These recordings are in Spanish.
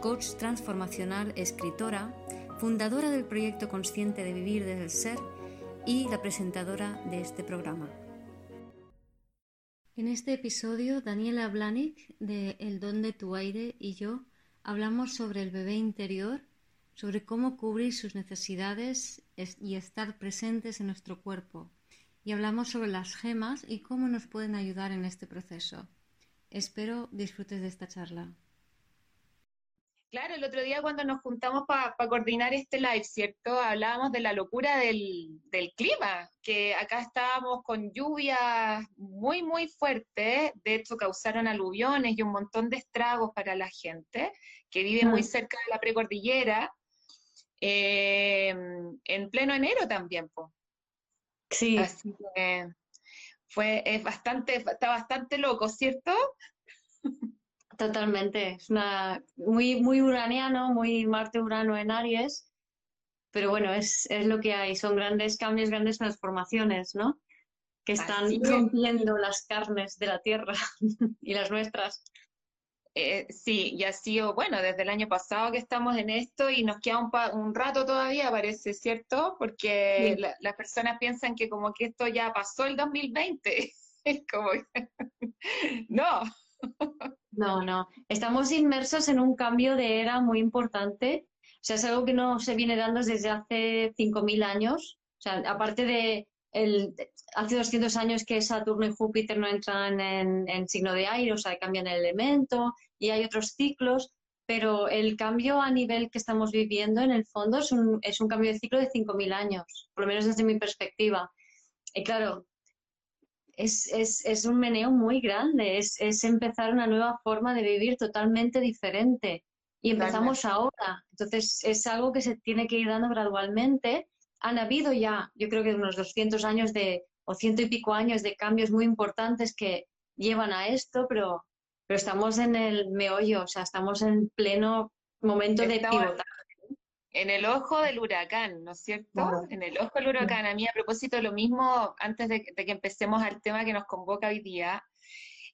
coach transformacional, escritora, fundadora del proyecto Consciente de Vivir desde el Ser y la presentadora de este programa. En este episodio, Daniela Blanik de El don de tu aire y yo hablamos sobre el bebé interior, sobre cómo cubrir sus necesidades y estar presentes en nuestro cuerpo. Y hablamos sobre las gemas y cómo nos pueden ayudar en este proceso. Espero disfrutes de esta charla. Claro, el otro día cuando nos juntamos para coordinar este live, ¿cierto? Hablábamos de la locura del, clima, que acá estábamos con lluvias muy, muy fuertes, de hecho causaron aluviones y un montón de estragos para la gente que vive muy cerca de la precordillera, eh, en pleno enero también, pues. Sí. Así que fue, es bastante, está bastante loco, ¿cierto? Totalmente, es una muy, muy uraniano, muy Marte-Urano en Aries, pero bueno, es, es lo que hay, son grandes cambios, grandes transformaciones, ¿no? Que están rompiendo las carnes de la Tierra y las nuestras. Eh, sí, y ha sido, bueno, desde el año pasado que estamos en esto y nos queda un, un rato todavía, parece, ¿cierto? Porque las personas piensan que como que esto ya pasó el 2020. Es como, no. No, no. Estamos inmersos en un cambio de era muy importante. O sea, es algo que no se viene dando desde hace 5.000 años. O sea, aparte de el, hace 200 años que Saturno y Júpiter no entran en, signo de aire, o sea, cambian el elemento y hay otros ciclos, pero el cambio a nivel que estamos viviendo en el fondo es un, es un cambio de ciclo de 5.000 años, por lo menos desde mi perspectiva. Y claro, es, es, es un meneo muy grande, es, es, empezar una nueva forma de vivir totalmente diferente. Y empezamos ahora. Entonces, es algo que se tiene que ir dando gradualmente. Han habido ya, yo creo que unos 200 años de, o ciento y pico años de cambios muy importantes que llevan a esto, pero, pero estamos en el meollo, o sea, estamos en pleno momento de pivotar en el ojo del huracán, ¿no es cierto? En el ojo del huracán. A mí, a propósito de lo mismo, antes de, que empecemos al tema que nos convoca hoy día,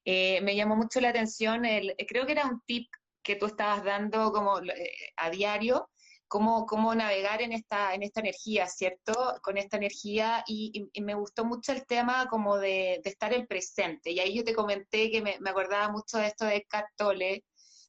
eh, me llamó mucho la atención, el, creo que era un tip que tú estabas dando como eh, a diario, cómo, cómo navegar en esta, en esta energía, ¿cierto? Con esta energía, y, me gustó mucho el tema como de, estar en presente. Y ahí yo te comenté que me, acordaba mucho de esto de Cat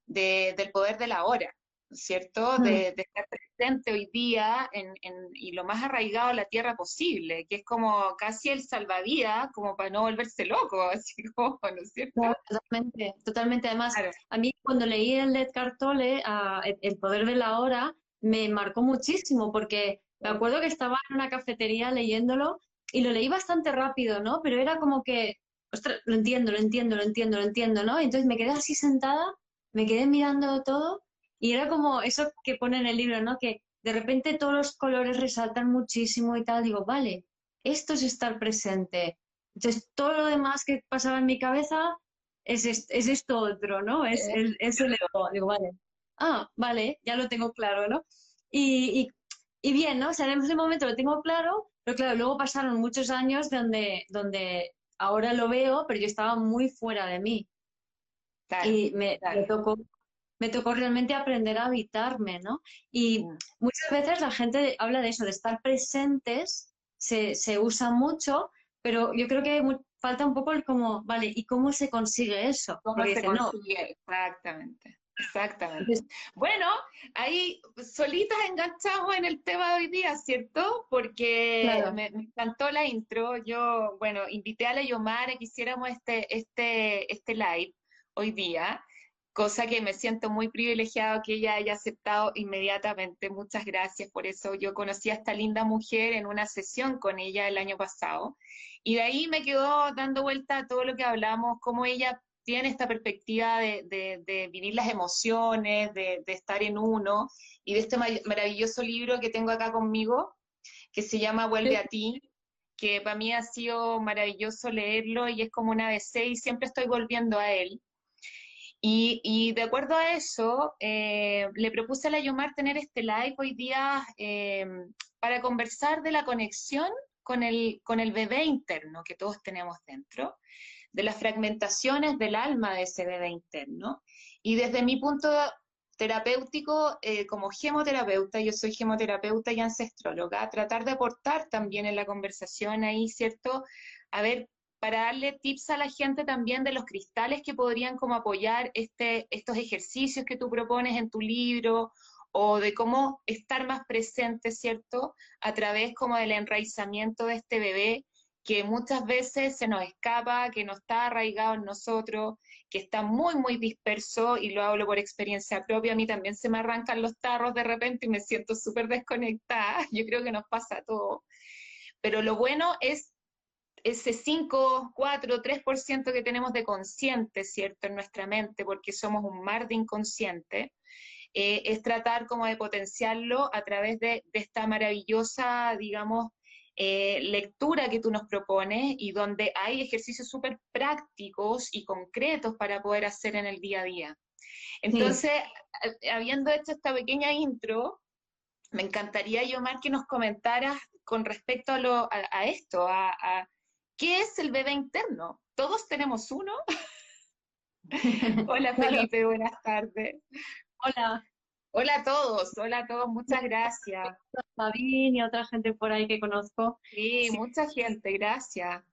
del poder de la hora. ¿Cierto? De, estar presente hoy día en, y lo más arraigado a la tierra posible, que es como casi el salvavidas, como para no volverse loco, así como, ¿no es cierto? totalmente, totalmente. Además, a mí cuando leí el de Cartole, El poder de la hora, me marcó muchísimo, porque me acuerdo que estaba en una cafetería leyéndolo y lo leí bastante rápido, ¿no? Pero era como que, ostras, lo entiendo, lo entiendo, lo entiendo, lo entiendo, ¿no? Entonces me quedé así sentada, me quedé mirando todo y era como eso que pone en el libro, ¿no? Que de repente todos los colores resaltan muchísimo y tal. Digo, vale, esto es estar presente. Entonces, todo lo demás que pasaba en mi cabeza es, es esto otro, ¿no? Es, el, es el ego. Digo, vale. Ah, vale, ya lo tengo claro, ¿no? Y, y, bien, ¿no? O sea, en ese momento lo tengo claro, pero claro, luego pasaron muchos años donde, donde ahora lo veo, pero yo estaba muy fuera de mí. y me, me, tocó me tocó realmente aprender a habitarme, ¿no? Y muchas veces la gente habla de eso, de estar presentes, se, se usa mucho, pero yo creo que falta un poco el como, vale, ¿y cómo se consigue eso? ¿Cómo se consigue? Exactamente. Exactamente. Bueno, ahí solitas enganchamos en el tema de hoy día, ¿cierto? Porque me, encantó la intro. Yo, bueno, invité a la Yomar a que hiciéramos este, este, este live hoy día cosa que me siento muy privilegiado que ella haya aceptado inmediatamente. Muchas gracias por eso. Yo conocí a esta linda mujer en una sesión con ella el año pasado y de ahí me quedó dando vuelta a todo lo que hablamos, cómo ella tiene esta perspectiva de, vivir las emociones, de, estar en uno, y de este maravilloso libro que tengo acá conmigo, que se llama Vuelve a ti, que para mí ha sido maravilloso leerlo y es como una ABC y siempre estoy volviendo a él. Y, de acuerdo a eso, eh, le propuse a la Yomar tener este live hoy día eh, para conversar de la conexión con el, con el bebé interno que todos tenemos dentro, de las fragmentaciones del alma de ese bebé interno. Y desde mi punto terapéutico, eh, como gemoterapeuta, yo soy gemoterapeuta y ancestróloga, tratar de aportar también en la conversación ahí, ¿cierto? A ver para darle tips a la gente también de los cristales que podrían como apoyar este, estos ejercicios que tú propones en tu libro o de cómo estar más presente, ¿cierto? A través como del enraizamiento de este bebé que muchas veces se nos escapa, que no está arraigado en nosotros, que está muy, muy disperso, y lo hablo por experiencia propia, a mí también se me arrancan los tarros de repente y me siento súper desconectada, yo creo que nos pasa a todos. Pero lo bueno es ese 5, 4, 3% que tenemos de consciente, ¿cierto?, en nuestra mente, porque somos un mar de inconsciente, eh, es tratar como de potenciarlo a través de, esta maravillosa, digamos, eh, lectura que tú nos propones y donde hay ejercicios súper prácticos y concretos para poder hacer en el día a día. Entonces, habiendo hecho esta pequeña intro, me encantaría, Yomar, que nos comentaras con respecto a, lo, a, esto, a ¿Qué es el bebé interno? ¿Todos tenemos uno? Hola Felipe, buenas tardes. Hola. Hola a todos, hola a todos, muchas gracias. Sabine y otra gente por ahí que conozco. Sí, mucha gente, gracias.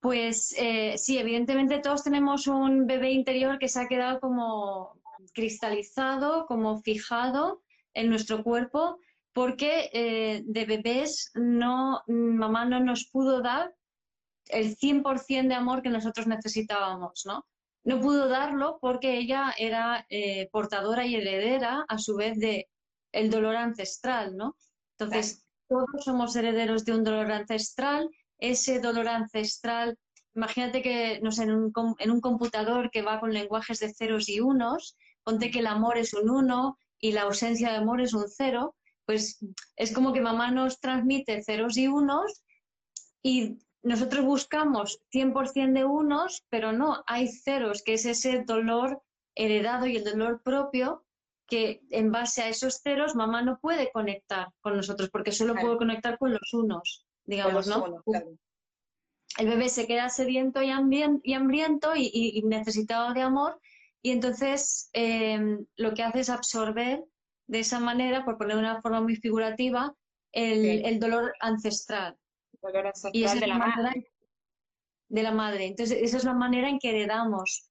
Pues eh, sí, evidentemente todos tenemos un bebé interior que se ha quedado como cristalizado, como fijado en nuestro cuerpo, porque eh, de bebés no, mamá no nos pudo dar el 100% de amor que nosotros necesitábamos, ¿no? No pudo darlo porque ella era eh, portadora y heredera a su vez de el dolor ancestral, ¿no? Entonces, todos somos herederos de un dolor ancestral. Ese dolor ancestral, imagínate que, no sé, en un, en un computador que va con lenguajes de ceros y unos, ponte que el amor es un uno y la ausencia de amor es un cero, pues es como que mamá nos transmite ceros y unos y nosotros buscamos 100% de unos, pero no, hay ceros, que es ese dolor heredado y el dolor propio que en base a esos ceros mamá no puede conectar con nosotros porque solo puede conectar con los unos, digamos, ¿no? El bebé se queda sediento y, hambriento y, necesitado de amor y entonces em, lo que hace es absorber de esa manera, por poner de una forma muy figurativa, el dolor ancestral y esa de la, madre. De la madre. Entonces, esa es la manera en que heredamos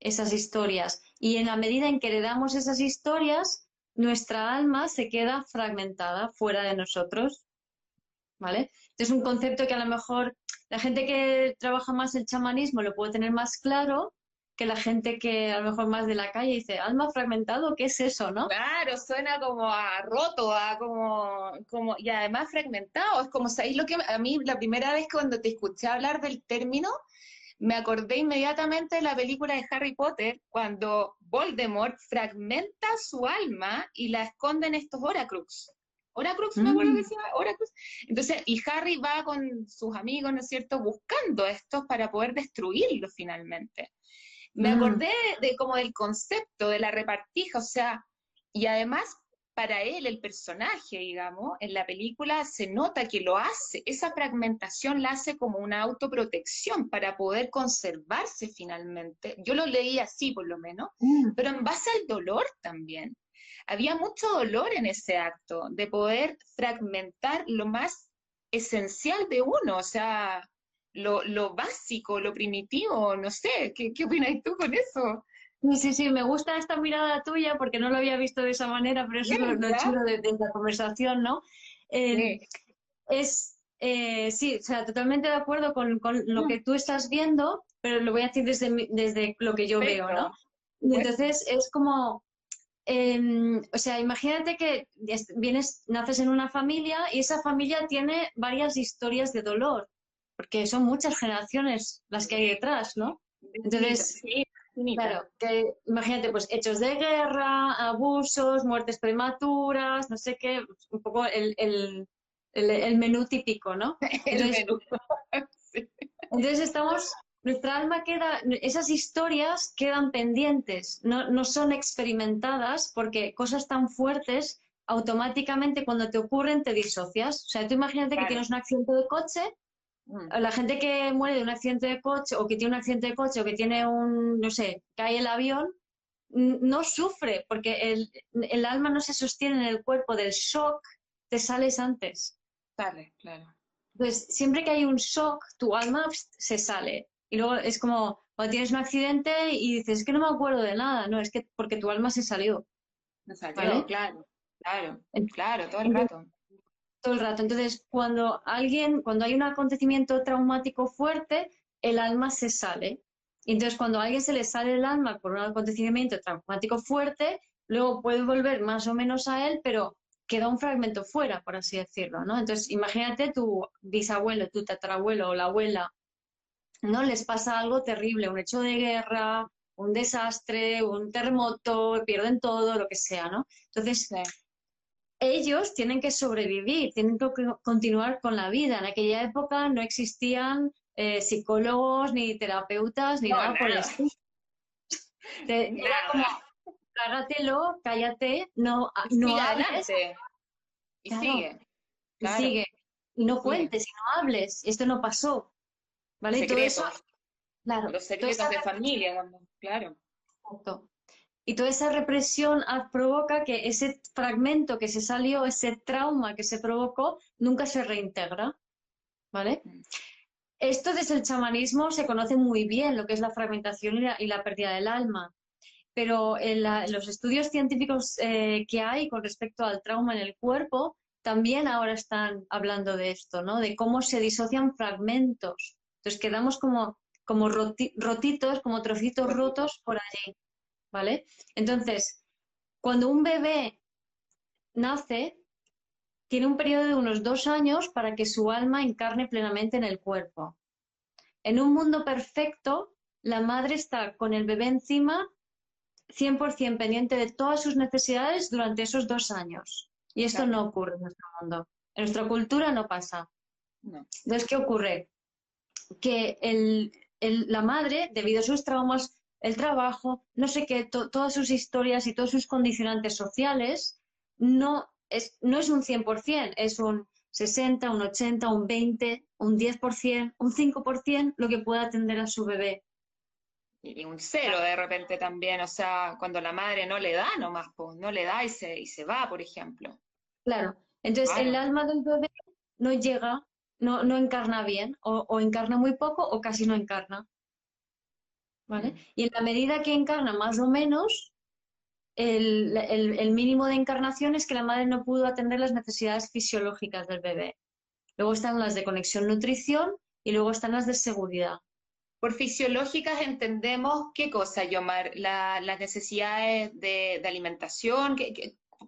esas historias. Y en la medida en que heredamos esas historias, nuestra alma se queda fragmentada fuera de nosotros. ¿Vale? Es un concepto que a lo mejor la gente que trabaja más el chamanismo lo puede tener más claro, que la gente que a lo mejor más de la calle dice, alma fragmentado, ¿qué es eso, no? Claro, suena como a roto, a como, como, y además fragmentado, es como, ¿sabéis lo que a mí la primera vez cuando te escuché hablar del término, me acordé inmediatamente de la película de Harry Potter, cuando Voldemort fragmenta su alma y la esconde en estos Horacrux. Horacrux, me acuerdo que mm. se llama Horacrux. Entonces, y Harry va con sus amigos, ¿no es cierto?, buscando estos para poder destruirlos finalmente. Me mm. acordé de, como del concepto de la repartija, o sea, y además para él, el personaje, digamos, en la película se nota que lo hace, esa fragmentación la hace como una autoprotección para poder conservarse finalmente. Yo lo leí así, por lo menos, mm. pero en base al dolor también. Había mucho dolor en ese acto de poder fragmentar lo más esencial de uno, o sea, lo, básico, lo primitivo, no sé, ¿qué, qué opinas tú con eso? Sí, sí, sí, me gusta esta mirada tuya porque no lo había visto de esa manera, pero eso es lo, chulo de, la conversación, ¿no? Eh, es, eh, sí, o sea, totalmente de acuerdo con, lo mm. que tú estás viendo, pero lo voy a decir desde, desde lo que yo veo, ¿no? Entonces es como, em, o sea, imagínate que vienes, naces en una familia y esa familia tiene varias historias de dolor porque son muchas generaciones las que hay detrás, ¿no? Entonces, claro, que imagínate, pues hechos de guerra, abusos, muertes prematuras, no sé qué, un poco el, el, menú típico, ¿no? Entonces, estamos, nuestra alma queda, esas historias quedan pendientes, no, no son experimentadas porque cosas tan fuertes automáticamente cuando te ocurren te disocias. O sea, tú imagínate que tienes un accidente de coche. La gente que muere de un accidente de coche o que tiene un accidente de coche o que tiene un, no sé, cae el avión, no sufre porque el, el alma no se sostiene en el cuerpo del shock, te sales antes. Sale, claro. Entonces, siempre que hay un shock, tu alma se sale. Y luego es como cuando tienes un accidente y dices, es que no me acuerdo de nada. No, es que porque tu alma se salió. Salió, claro. Claro, claro, todo el rato. El rato. Entonces, cuando alguien, cuando hay un acontecimiento traumático fuerte, el alma se sale. Entonces, cuando a alguien se le sale el alma por un acontecimiento traumático fuerte, luego puede volver más o menos a él, pero queda un fragmento fuera, por así decirlo, ¿no? Entonces, imagínate tu bisabuelo, tu tatarabuelo o la abuela, ¿no? Les pasa algo terrible, un hecho de guerra, un desastre, un terremoto, pierden todo, lo que sea. Entonces, ellos tienen que sobrevivir, tienen que continuar con la vida. En aquella época no existían eh, psicólogos, ni terapeutas, ni nada por el estilo. Era como, trágatelo, cállate, no, no hables. Y sigue. Y sigue. Y no cuentes, y no hables. Esto no pasó. ¿Vale? Y todo eso. Claro. Los secretos de familia, claro. Y toda esa represión provoca que ese fragmento que se salió, ese trauma que se provocó, nunca se reintegra. ¿Vale? Mm. Esto desde el chamanismo se conoce muy bien, lo que es la fragmentación y la, pérdida del alma. Pero en, los estudios científicos eh, que hay con respecto al trauma en el cuerpo, también ahora están hablando de esto, ¿no? De cómo se disocian fragmentos. Entonces quedamos como, como rotitos, como trocitos rotos por allí. ¿Vale? Entonces, cuando un bebé nace, tiene un periodo de unos dos años para que su alma encarne plenamente en el cuerpo. En un mundo perfecto, la madre está con el bebé encima 100% pendiente de todas sus necesidades durante esos dos años. Y esto no ocurre en nuestro mundo. En nuestra cultura no pasa. Entonces, ¿qué ocurre? Que la madre, debido a sus traumas el trabajo, no sé qué, todas sus historias y todos sus condicionantes sociales, no es, no es un 100%, es un 60, un 80, un 20, un 10%, un 5% lo que pueda atender a su bebé. Y un cero de repente también, o sea, cuando la madre no le da nomás, pues, no le da y se, y se va, por ejemplo. Claro, entonces el alma del bebé no llega, no, no encarna bien, o encarna muy poco o casi no encarna. Y en la medida que encarna más o menos, el, mínimo de encarnación es que la madre no pudo atender las necesidades fisiológicas del bebé. Luego están las de conexión nutrición y luego están las de seguridad. Por fisiológicas entendemos qué cosa, Yomar, las necesidades de, alimentación.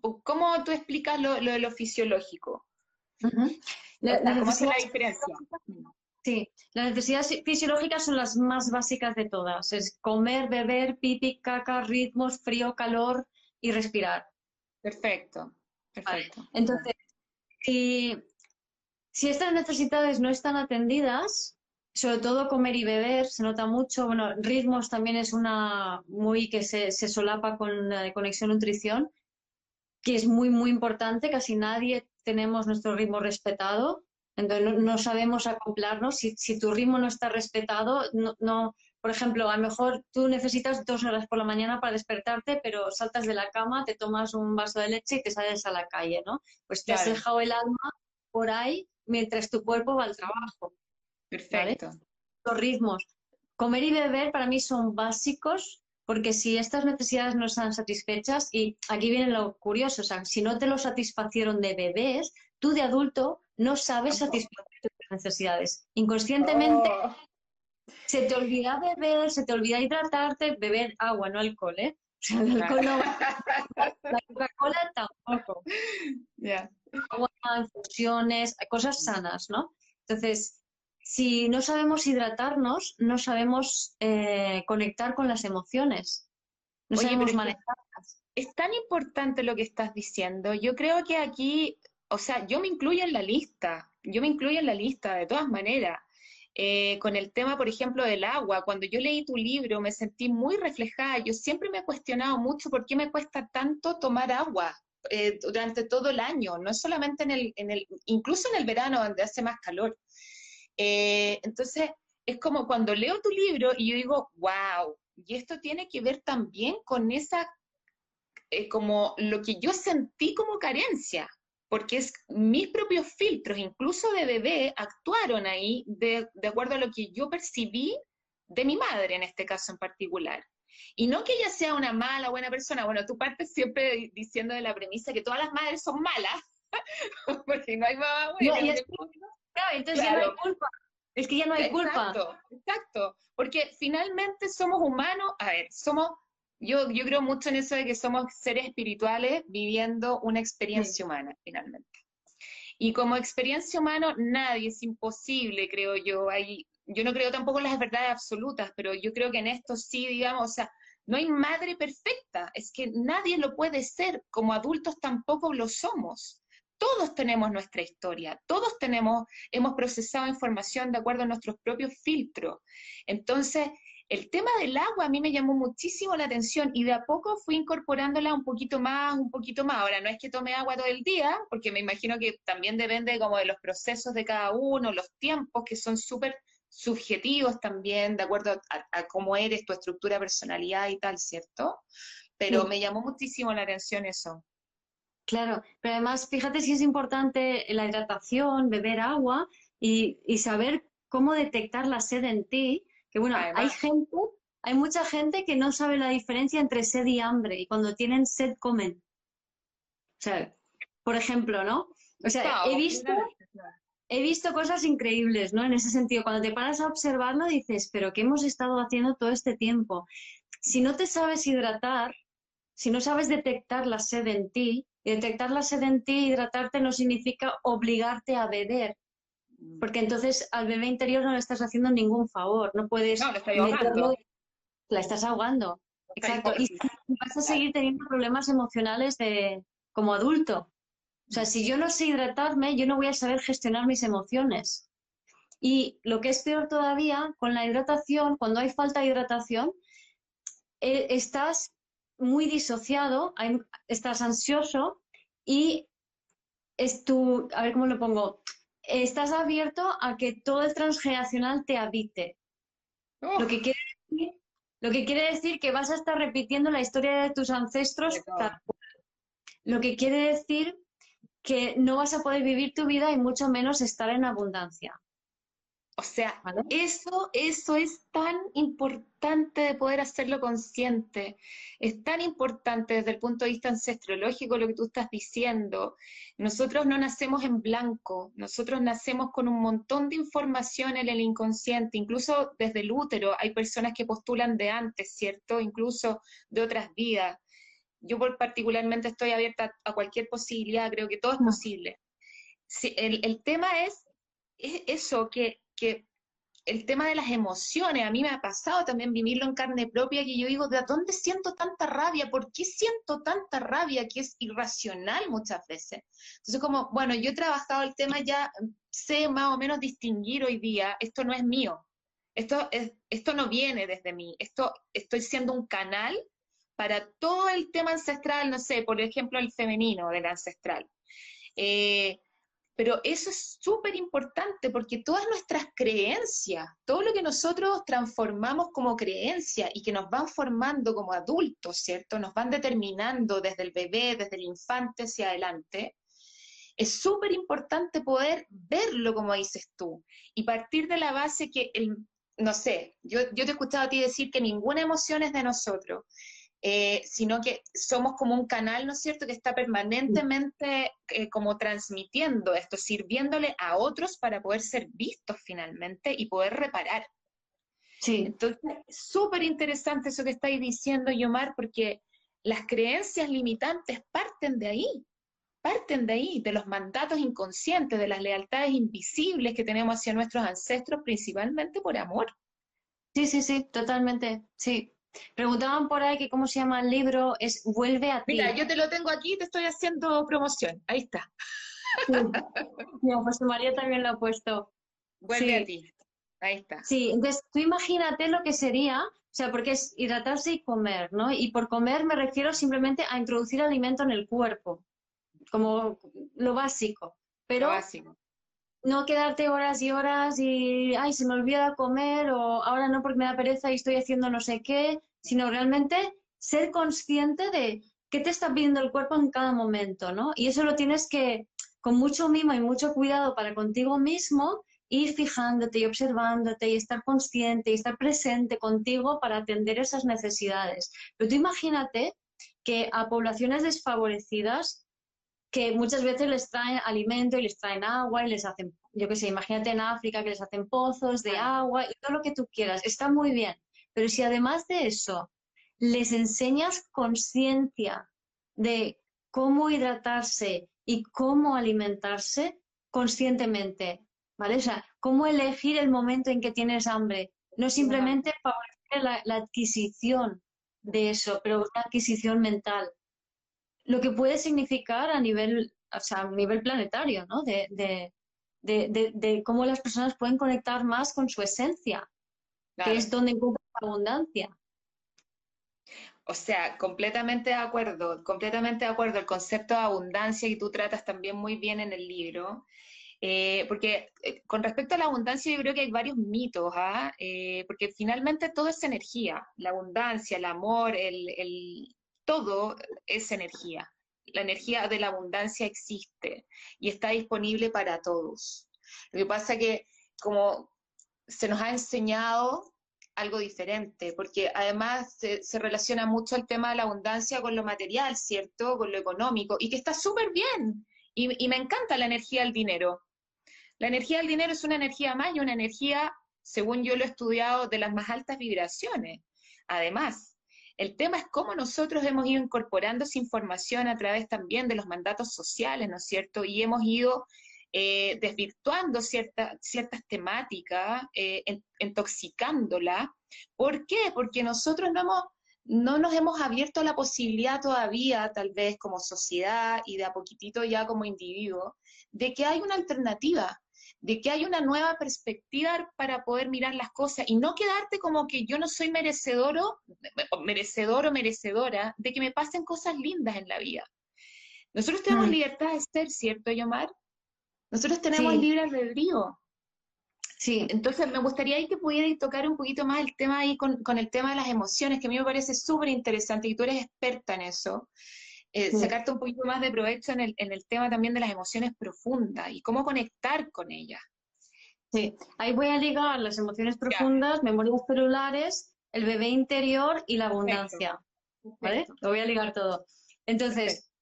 ¿Cómo tú explicas lo, de lo fisiológico? ¿Cómo es la diferencia? Sí, las necesidades fisiológicas son las más básicas de todas. Es comer, beber, pipi, caca, ritmos, frío, calor y respirar. Perfecto, perfecto. Entonces, si, estas necesidades no están atendidas, sobre todo comer y beber, se nota mucho. Bueno, ritmos también es una muy que se, se solapa con la conexión nutrición, que es muy, muy importante. Casi nadie tenemos nuestro ritmo respetado. Entonces no, sabemos acoplarnos. Si, si, tu ritmo no está respetado, no, por ejemplo, a lo mejor tú necesitas dos horas por la mañana para despertarte, pero saltas de la cama, te tomas un vaso de leche y te sales a la calle, ¿no? Pues te has dejado el alma por ahí mientras tu cuerpo va al trabajo. Perfecto. Los ritmos. Comer y beber para mí son básicos porque si estas necesidades no están satisfechas, y aquí viene lo curioso, o sea, si no te lo satisfacieron de bebés, tú de adulto no sabes satisfacer tus necesidades. Inconscientemente oh. se te olvida beber, se te olvida hidratarte, beber agua, no alcohol, ¿eh? O sea, el alcohol no, la Coca-Cola tampoco. Agua, infusiones, cosas sanas, ¿no? Entonces, si no sabemos hidratarnos, no sabemos eh, conectar con las emociones, no sabemos manejarlas. Es tan importante lo que estás diciendo. Yo creo que aquí, o sea, yo me incluyo en la lista, yo me incluyo en la lista de todas maneras. Eh, con el tema, por ejemplo, del agua. Cuando yo leí tu libro me sentí muy reflejada. Yo siempre me he cuestionado mucho por qué me cuesta tanto tomar agua eh, durante todo el año, no solamente en el, en el, incluso en el verano donde hace más calor. Eh, entonces, es como cuando leo tu libro y yo digo, wow, y esto tiene que ver también con esa, como lo que yo sentí como carencia, porque es mis propios filtros, incluso de bebé, actuaron ahí de, acuerdo a lo que yo percibí de mi madre en este caso en particular. Y no que ella sea una mala, buena persona. Bueno, tú partes siempre diciendo de la premisa que todas las madres son malas, porque no hay mamá buena. entonces ya no hay culpa. Es que ya no hay culpa. Exacto. Porque finalmente somos humanos, a ver, somos yo, yo creo mucho en eso de que somos seres espirituales viviendo una experiencia humana, finalmente. Y como experiencia humana, nadie es imposible, creo yo. Hay, yo no creo tampoco en las verdades absolutas, pero yo creo que en esto sí, digamos, o sea, no hay madre perfecta, es que nadie lo puede ser, como adultos tampoco lo somos. Todos tenemos nuestra historia, todos tenemos, hemos procesado información de acuerdo a nuestros propios filtros. Entonces, el tema del agua a mí me llamó muchísimo la atención y de a poco fui incorporándola un poquito más, un poquito más. Ahora, no es que tome agua todo el día, porque me imagino que también depende como de los procesos de cada uno, los tiempos que son súper subjetivos también, de acuerdo a, cómo eres, tu estructura, personalidad y tal, ¿cierto? Pero me llamó muchísimo la atención eso. Claro, pero además, fíjate si es importante la hidratación, beber agua y, y saber cómo detectar la sed en ti, que bueno, hay gente, hay mucha gente que no sabe la diferencia entre sed y hambre y cuando tienen sed comen. O sea, por ejemplo, ¿no? O sea, he visto, he visto cosas increíbles, ¿no? En ese sentido, cuando te paras a observarlo dices, pero ¿qué hemos estado haciendo todo este tiempo? Si no te sabes hidratar, si no sabes detectar la sed en ti, detectar la sed en ti, hidratarte no significa obligarte a beber, porque entonces al bebé interior no le estás haciendo ningún favor, no puedes... No, le estoy ahogando. La estás ahogando. Exacto. Y vas a seguir teniendo problemas emocionales de, como adulto. O sea, si yo no sé hidratarme, yo no voy a saber gestionar mis emociones. Y lo que es peor todavía, con la hidratación, cuando hay falta de hidratación, eh, estás muy disociado, estás ansioso y es tu, a ver cómo lo pongo, estás abierto a que todo el transgeneracional te habite. Lo, que quiere decir, lo que quiere decir que vas a estar repitiendo la historia de tus ancestros. Lo que quiere decir que no vas a poder vivir tu vida y mucho menos estar en abundancia. O sea, eso, eso es tan importante de poder hacerlo consciente. Es tan importante desde el punto de vista ancestrológico lo que tú estás diciendo. Nosotros no nacemos en blanco, nosotros nacemos con un montón de información en el inconsciente, incluso desde el útero. Hay personas que postulan de antes, ¿cierto? Incluso de otras vidas. Yo particularmente estoy abierta a cualquier posibilidad, creo que todo es posible. el, el tema es, es eso, que que el tema de las emociones, a mí me ha pasado también vivirlo en carne propia, que yo digo, ¿de dónde siento tanta rabia? ¿Por qué siento tanta rabia que es irracional muchas veces? Entonces, como, bueno, yo he trabajado el tema ya, sé más o menos distinguir hoy día, esto no es mío, esto, es, esto no viene desde mí, esto estoy siendo un canal para todo el tema ancestral, no sé, por ejemplo, el femenino del ancestral. Eh, pero eso es súper importante porque todas nuestras creencias, todo lo que nosotros transformamos como creencia y que nos van formando como adultos, ¿cierto? Nos van determinando desde el bebé, desde el infante hacia adelante. Es súper importante poder verlo como dices tú y partir de la base que, el, no sé, yo, yo te he escuchado a ti decir que ninguna emoción es de nosotros. Eh, sino que somos como un canal, ¿no es cierto?, que está permanentemente eh, como transmitiendo esto, sirviéndole a otros para poder ser vistos finalmente y poder reparar. Sí. Entonces, súper interesante eso que estáis diciendo, Yomar, porque las creencias limitantes parten de ahí, parten de ahí, de los mandatos inconscientes, de las lealtades invisibles que tenemos hacia nuestros ancestros, principalmente por amor. Sí, sí, sí, totalmente, sí. Preguntaban por ahí que cómo se llama el libro, es Vuelve a ti. Mira, yo te lo tengo aquí, te estoy haciendo promoción, ahí está. No, José María también lo ha puesto. Vuelve a ti, ahí está. Sí, entonces tú imagínate lo que sería, o sea, porque es hidratarse y comer, ¿no? Y por comer me refiero simplemente a introducir alimento en el cuerpo, como lo básico. Pero Lo básico. No quedarte horas y horas y, ay, se me olvida comer o ahora no porque me da pereza y estoy haciendo no sé qué, sino realmente ser consciente de qué te está pidiendo el cuerpo en cada momento, ¿no? Y eso lo tienes que, con mucho mimo y mucho cuidado para contigo mismo, ir fijándote y observándote y estar consciente y estar presente contigo para atender esas necesidades. Pero tú imagínate que a poblaciones desfavorecidas que muchas veces les traen alimento y les traen agua y les hacen, yo qué sé, imagínate en África que les hacen pozos de agua y todo lo que tú quieras, está muy bien. Pero si además de eso les enseñas conciencia de cómo hidratarse y cómo alimentarse conscientemente, ¿vale? O sea, cómo elegir el momento en que tienes hambre, no simplemente favorecer la, la adquisición de eso, pero una adquisición mental lo que puede significar a nivel, o sea, a nivel planetario, ¿no? De, de, de, de, cómo las personas pueden conectar más con su esencia, Claro. que es donde encuentran la abundancia. O sea, completamente de acuerdo, completamente de acuerdo. El concepto de abundancia y tú tratas también muy bien en el libro. Eh, porque eh, con respecto a la abundancia yo creo que hay varios mitos, ¿ah? Eh, porque finalmente todo es energía, la abundancia, el amor, el, el- todo es energía. La energía de la abundancia existe y está disponible para todos. Lo que pasa que como se nos ha enseñado algo diferente, porque además se, se relaciona mucho el tema de la abundancia con lo material, ¿cierto? Con lo económico, y que está súper bien. Y, y me encanta la energía del dinero. La energía del dinero es una energía más y una energía, según yo lo he estudiado, de las más altas vibraciones. Además, el tema es cómo nosotros hemos ido incorporando esa información a través también de los mandatos sociales, ¿no es cierto? Y hemos ido eh, desvirtuando cierta- ciertas temáticas, eh, intoxicándola. ¿Por qué? Porque nosotros no hemos, no nos hemos abierto a la posibilidad todavía, tal vez como sociedad y de a poquitito ya como individuo, de que hay una alternativa, de que hay una nueva perspectiva para poder mirar las cosas y no quedarte como que yo no soy merecedor o merecedor o merecedora de que me pasen cosas lindas en la vida. Nosotros tenemos Mm. libertad de ser, ¿cierto, Yomar? Nosotros tenemos Sí. libre albedrío. Sí, Entonces, me gustaría ahí que pudierais tocar un poquito más el tema ahí con, con el tema de las emociones, que a mí me parece súper interesante y tú eres experta en eso. Eh, Sí. Sacarte un poquito más de provecho en el, en el tema también de las emociones profundas y cómo conectar con ellas. sí. Ahí voy a ligar las emociones profundas, memorias celulares, el bebé interior y la abundancia. ¿vale? Perfecto. Lo voy a ligar todo. Entonces,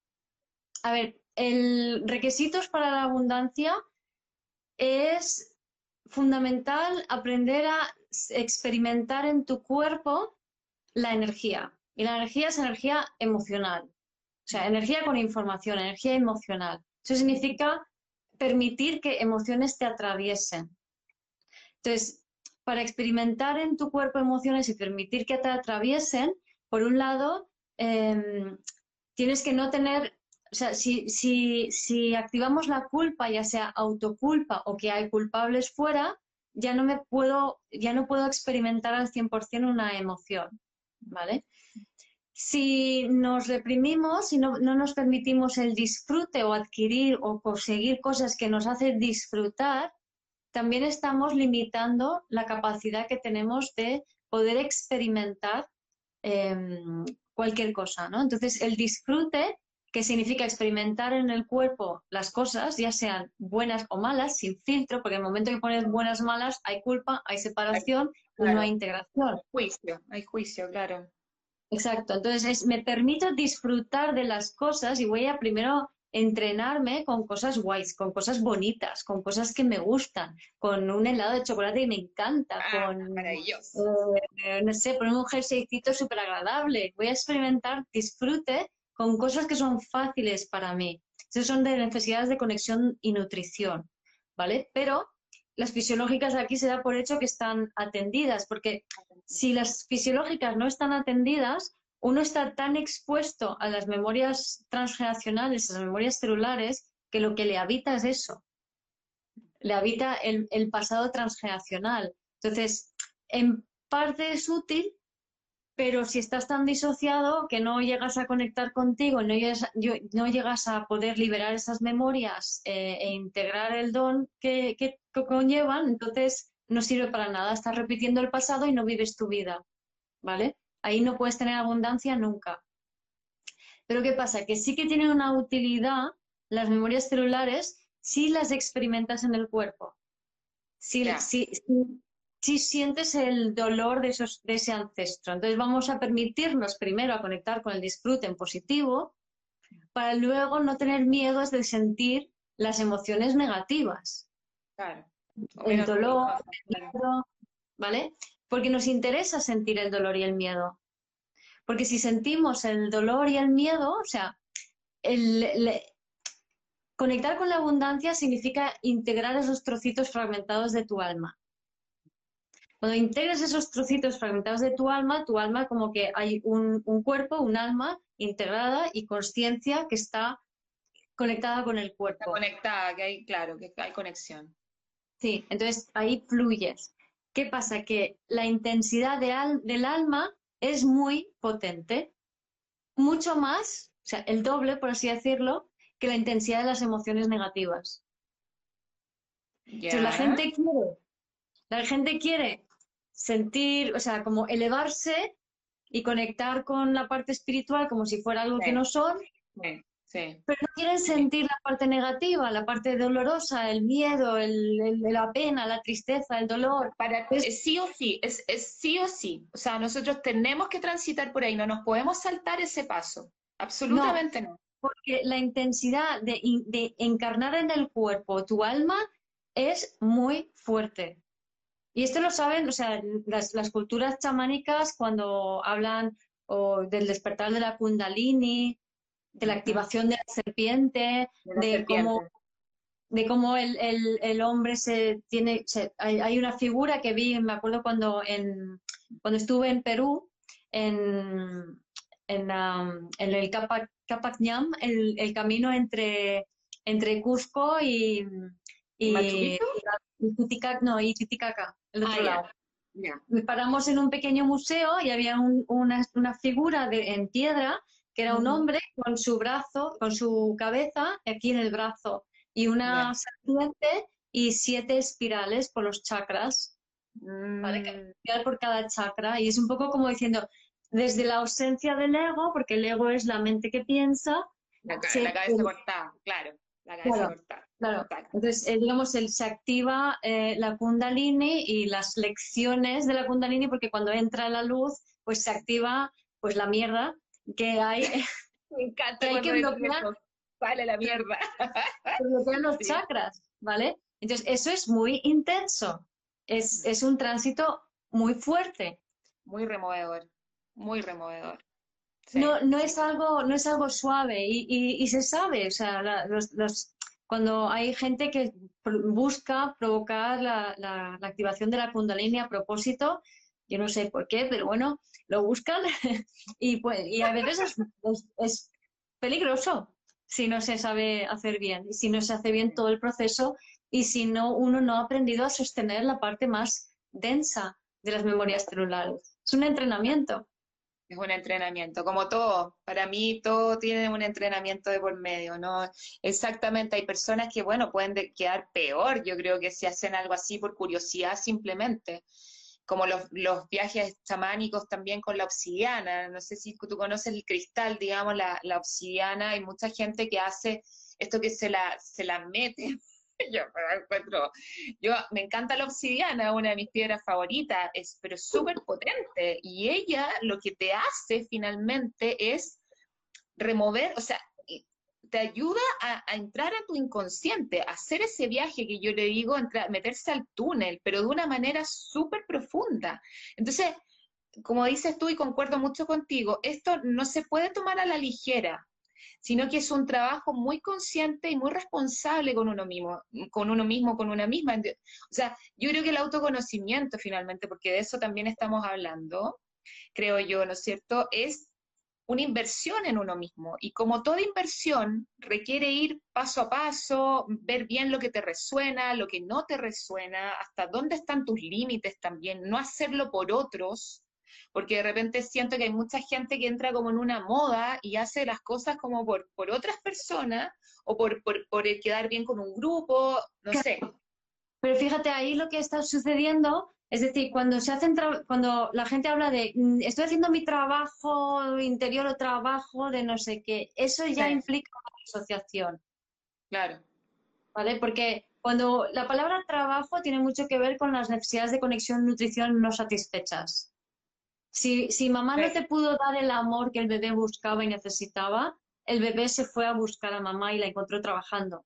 a ver, el requisitos para la abundancia es fundamental aprender a experimentar en tu cuerpo la energía. Y la energía es energía emocional. O sea, energía con información, energía emocional. Eso significa permitir que emociones te atraviesen. Entonces, para experimentar en tu cuerpo emociones y permitir que te atraviesen, por un lado, em, tienes que no tener, o sea, si, si, si activamos la culpa, ya sea autoculpa o que hay culpables fuera, ya no me puedo, ya no puedo experimentar al 100% una emoción, ¿vale? Si nos reprimimos y no, no nos permitimos el disfrute o adquirir o conseguir cosas que nos hacen disfrutar, también estamos limitando la capacidad que tenemos de poder experimentar em, cualquier cosa, ¿no? Entonces, el disfrute, que significa experimentar en el cuerpo las cosas, ya sean buenas o malas, sin filtro, porque en el momento que pones buenas o malas, hay culpa, hay separación Claro. no hay integración. Juicio, hay juicio, claro. Exacto, entonces es- me permito disfrutar de las cosas y voy a primero entrenarme con cosas guays, con cosas bonitas, con cosas que me gustan, con un helado de chocolate que me encanta, Ah, con, maravilloso. eh, no sé, poner un jerseycito súper agradable. Voy a experimentar disfrute con cosas que son fáciles para mí. Esas son de necesidades de conexión y nutrición, ¿vale? Pero las fisiológicas aquí se da por hecho que están atendidas, porque si las fisiológicas no están atendidas, uno está tan expuesto a las memorias transgeneracionales, a las memorias celulares, que lo que le habita es eso. Le habita el, el pasado transgeneracional. Entonces, en parte es útil, pero si estás tan disociado que no llegas a conectar contigo, no llegas, no llegas a poder liberar esas memorias eh, e integrar el don que, que, conllevan, entonces no sirve para nada. Estás repitiendo el pasado y no vives tu vida, ¿vale? Ahí no puedes tener abundancia nunca. Pero ¿qué pasa? Que sí que tienen una utilidad las memorias celulares si las experimentas en el cuerpo. Si, si, si sientes el dolor de, esos, de ese ancestro. Entonces vamos a permitirnos primero a conectar con el disfrute en positivo para luego no tener miedo de sentir las emociones negativas. Claro. El dolor, el miedo, ¿vale? Porque nos interesa sentir el dolor y el miedo. Porque si sentimos el dolor y el miedo, o sea, conectar con la abundancia significa integrar esos trocitos fragmentados de tu alma. Cuando integras esos trocitos fragmentados de tu alma, tu alma como que hay un, cuerpo, un alma integrada y conciencia que está conectada con el cuerpo. Está conectada, que hay, claro, que hay conexión. Sí, entonces ahí fluyes. ¿Qué pasa? Que la intensidad del alma es muy potente, mucho más, o sea, el doble, por así decirlo, que la intensidad de las emociones negativas. la gente quiere, la gente quiere sentir, o sea, como elevarse y conectar con la parte espiritual como si fuera algo que no son. Sí, Pero no quieren sentir la parte negativa, la parte dolorosa, el miedo, el, la pena, la tristeza, el dolor. Para, es, sí o sí, es, sí o sí. O sea, nosotros tenemos que transitar por ahí, no nos podemos saltar ese paso. Absolutamente no. Porque la intensidad de, de encarnar en el cuerpo tu alma es muy fuerte. Y esto lo saben, o sea, las, culturas chamánicas cuando hablan del despertar de la kundalini, de la activación de la serpiente, de, cómo de cómo el, hombre se tiene, hay, una figura que vi, me acuerdo cuando en cuando estuve en Perú, en, en, el Capac, Capacñam, el, camino entre, entre Cusco y, y, Titicaca, no, y Titicaca, el otro ah, lado. Paramos en un pequeño museo y había una, figura de, en piedra que era un hombre con su brazo, con su cabeza aquí en el brazo y una serpiente y siete espirales por los chakras. ¿vale? Mm. por cada chakra y es un poco como diciendo, desde la ausencia del ego, porque el ego es la mente que piensa. La, cabeza cortada, claro. La cabeza cortada. Claro, entonces, eh, digamos, él se activa eh, la kundalini y las lecciones de la kundalini, porque cuando entra la luz, pues se activa pues la mierda que hay. Me encanta hay que bloquear. Vale la mierda. bloquear los chakras, ¿vale? Entonces, eso es muy intenso. Es, es un tránsito muy fuerte. Muy removedor, muy removedor. No, no, es algo, no es algo suave y, y, se sabe, o sea, los, los, cuando hay gente que busca provocar la, activación de la kundalini a propósito, yo no sé por qué, pero bueno, lo buscan y, pues, y a veces es, peligroso si no se sabe hacer bien, y si no se hace bien todo el proceso y si no uno no ha aprendido a sostener la parte más densa de las memorias celulares. Es un entrenamiento. Es un entrenamiento, como todo. Para mí todo tiene un entrenamiento de por medio, ¿no? Exactamente, hay personas que, bueno, pueden quedar peor, yo creo que si hacen algo así por curiosidad simplemente, como los, los viajes chamánicos también con la obsidiana. No sé si tú conoces el cristal, digamos, la, la obsidiana, hay mucha gente que hace esto que se la, se la mete yo me encuentro, yo me encanta la obsidiana, una de mis piedras favoritas, es pero súper potente y ella lo que te hace finalmente es remover, o sea, te ayuda a, entrar a tu inconsciente, a hacer ese viaje que yo le digo, meterse al túnel, pero de una manera súper profunda. Entonces, como dices tú y concuerdo mucho contigo, esto no se puede tomar a la ligera, sino que es un trabajo muy consciente y muy responsable con uno mismo, con uno mismo, con una misma. O sea, yo creo que el autoconocimiento finalmente, porque de eso también estamos hablando, creo yo, ¿no es cierto? Es una inversión en uno mismo. Y como toda inversión requiere ir paso a paso, ver bien lo que te resuena, lo que no te resuena, hasta dónde están tus límites también, no hacerlo por otros, porque de repente siento que hay mucha gente que entra como en una moda y hace las cosas como por, por otras personas o por, por, por quedar bien con un grupo, no sé. Pero fíjate, ahí lo que está sucediendo es decir, cuando se hacen cuando la gente habla de mm, estoy haciendo mi trabajo interior o trabajo de no sé qué, eso ya implica una asociación. Claro. ¿Vale? Porque cuando la palabra trabajo tiene mucho que ver con las necesidades de conexión nutrición no satisfechas. Si, si mamá no te pudo dar el amor que el bebé buscaba y necesitaba, el bebé se fue a buscar a mamá y la encontró trabajando.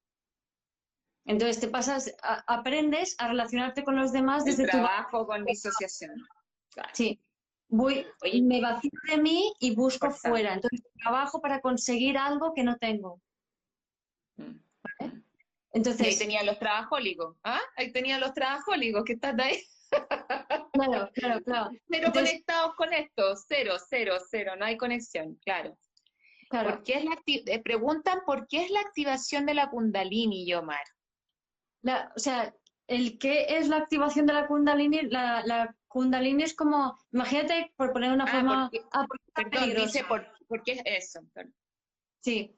Entonces te pasas, aprendes a relacionarte con los demás desde el trabajo con disociación. Sí. Voy, me vacío de mí y busco fuera. Entonces trabajo para conseguir algo que no tengo. Mm. Entonces, ahí tenía los trabajólicos, ¿ah? Ahí tenía los trabajólicos, que estás ahí. Claro, claro, claro. Cero conectados con esto, cero, cero, cero, no hay conexión, claro. claro. es la eh, preguntan por qué es la activación de la Kundalini, Yomar o sea, el qué es la activación de la Kundalini, la, la Kundalini es como, imagínate, por poner una ah, forma... ah, perdón, dice por, qué es eso. Sí,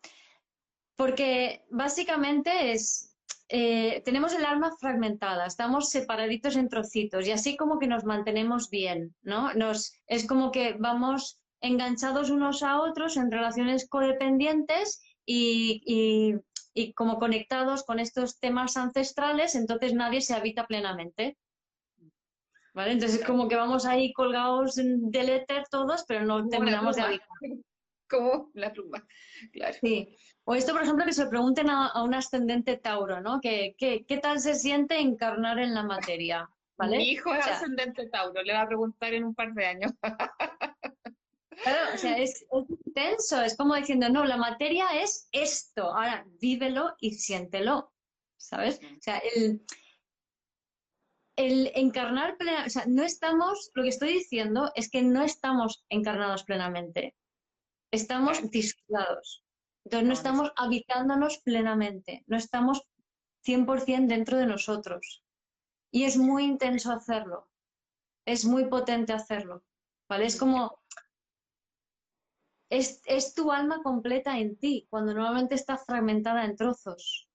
porque básicamente es, eh, tenemos el alma fragmentada, estamos separaditos en trocitos y así como que nos mantenemos bien, ¿no? Nos, es como que vamos enganchados unos a otros en relaciones codependientes y y como conectados con estos temas ancestrales, entonces nadie se habita plenamente. ¿Vale? Entonces es como que vamos ahí colgados del éter todos, pero no terminamos de habitar. Como la pluma, claro. Sí. O esto, por ejemplo, que se pregunten a, un ascendente Tauro, ¿no? ¿Qué, qué, qué tal se siente encarnar en la materia? ¿Vale? Mi hijo es ascendente Tauro, le va a preguntar en un par de años. Claro, o sea, es, intenso, es como diciendo, no, la materia es esto, ahora vívelo y siéntelo, ¿sabes? O sea, el, el encarnar, o sea, no estamos, lo que estoy diciendo es que no estamos encarnados plenamente, estamos disfrutados. Entonces no estamos habitándonos plenamente, no estamos 100% dentro de nosotros. Y es muy intenso hacerlo, es muy potente hacerlo, ¿vale? Es como es, tu alma completa en ti, cuando normalmente está fragmentada en trozos.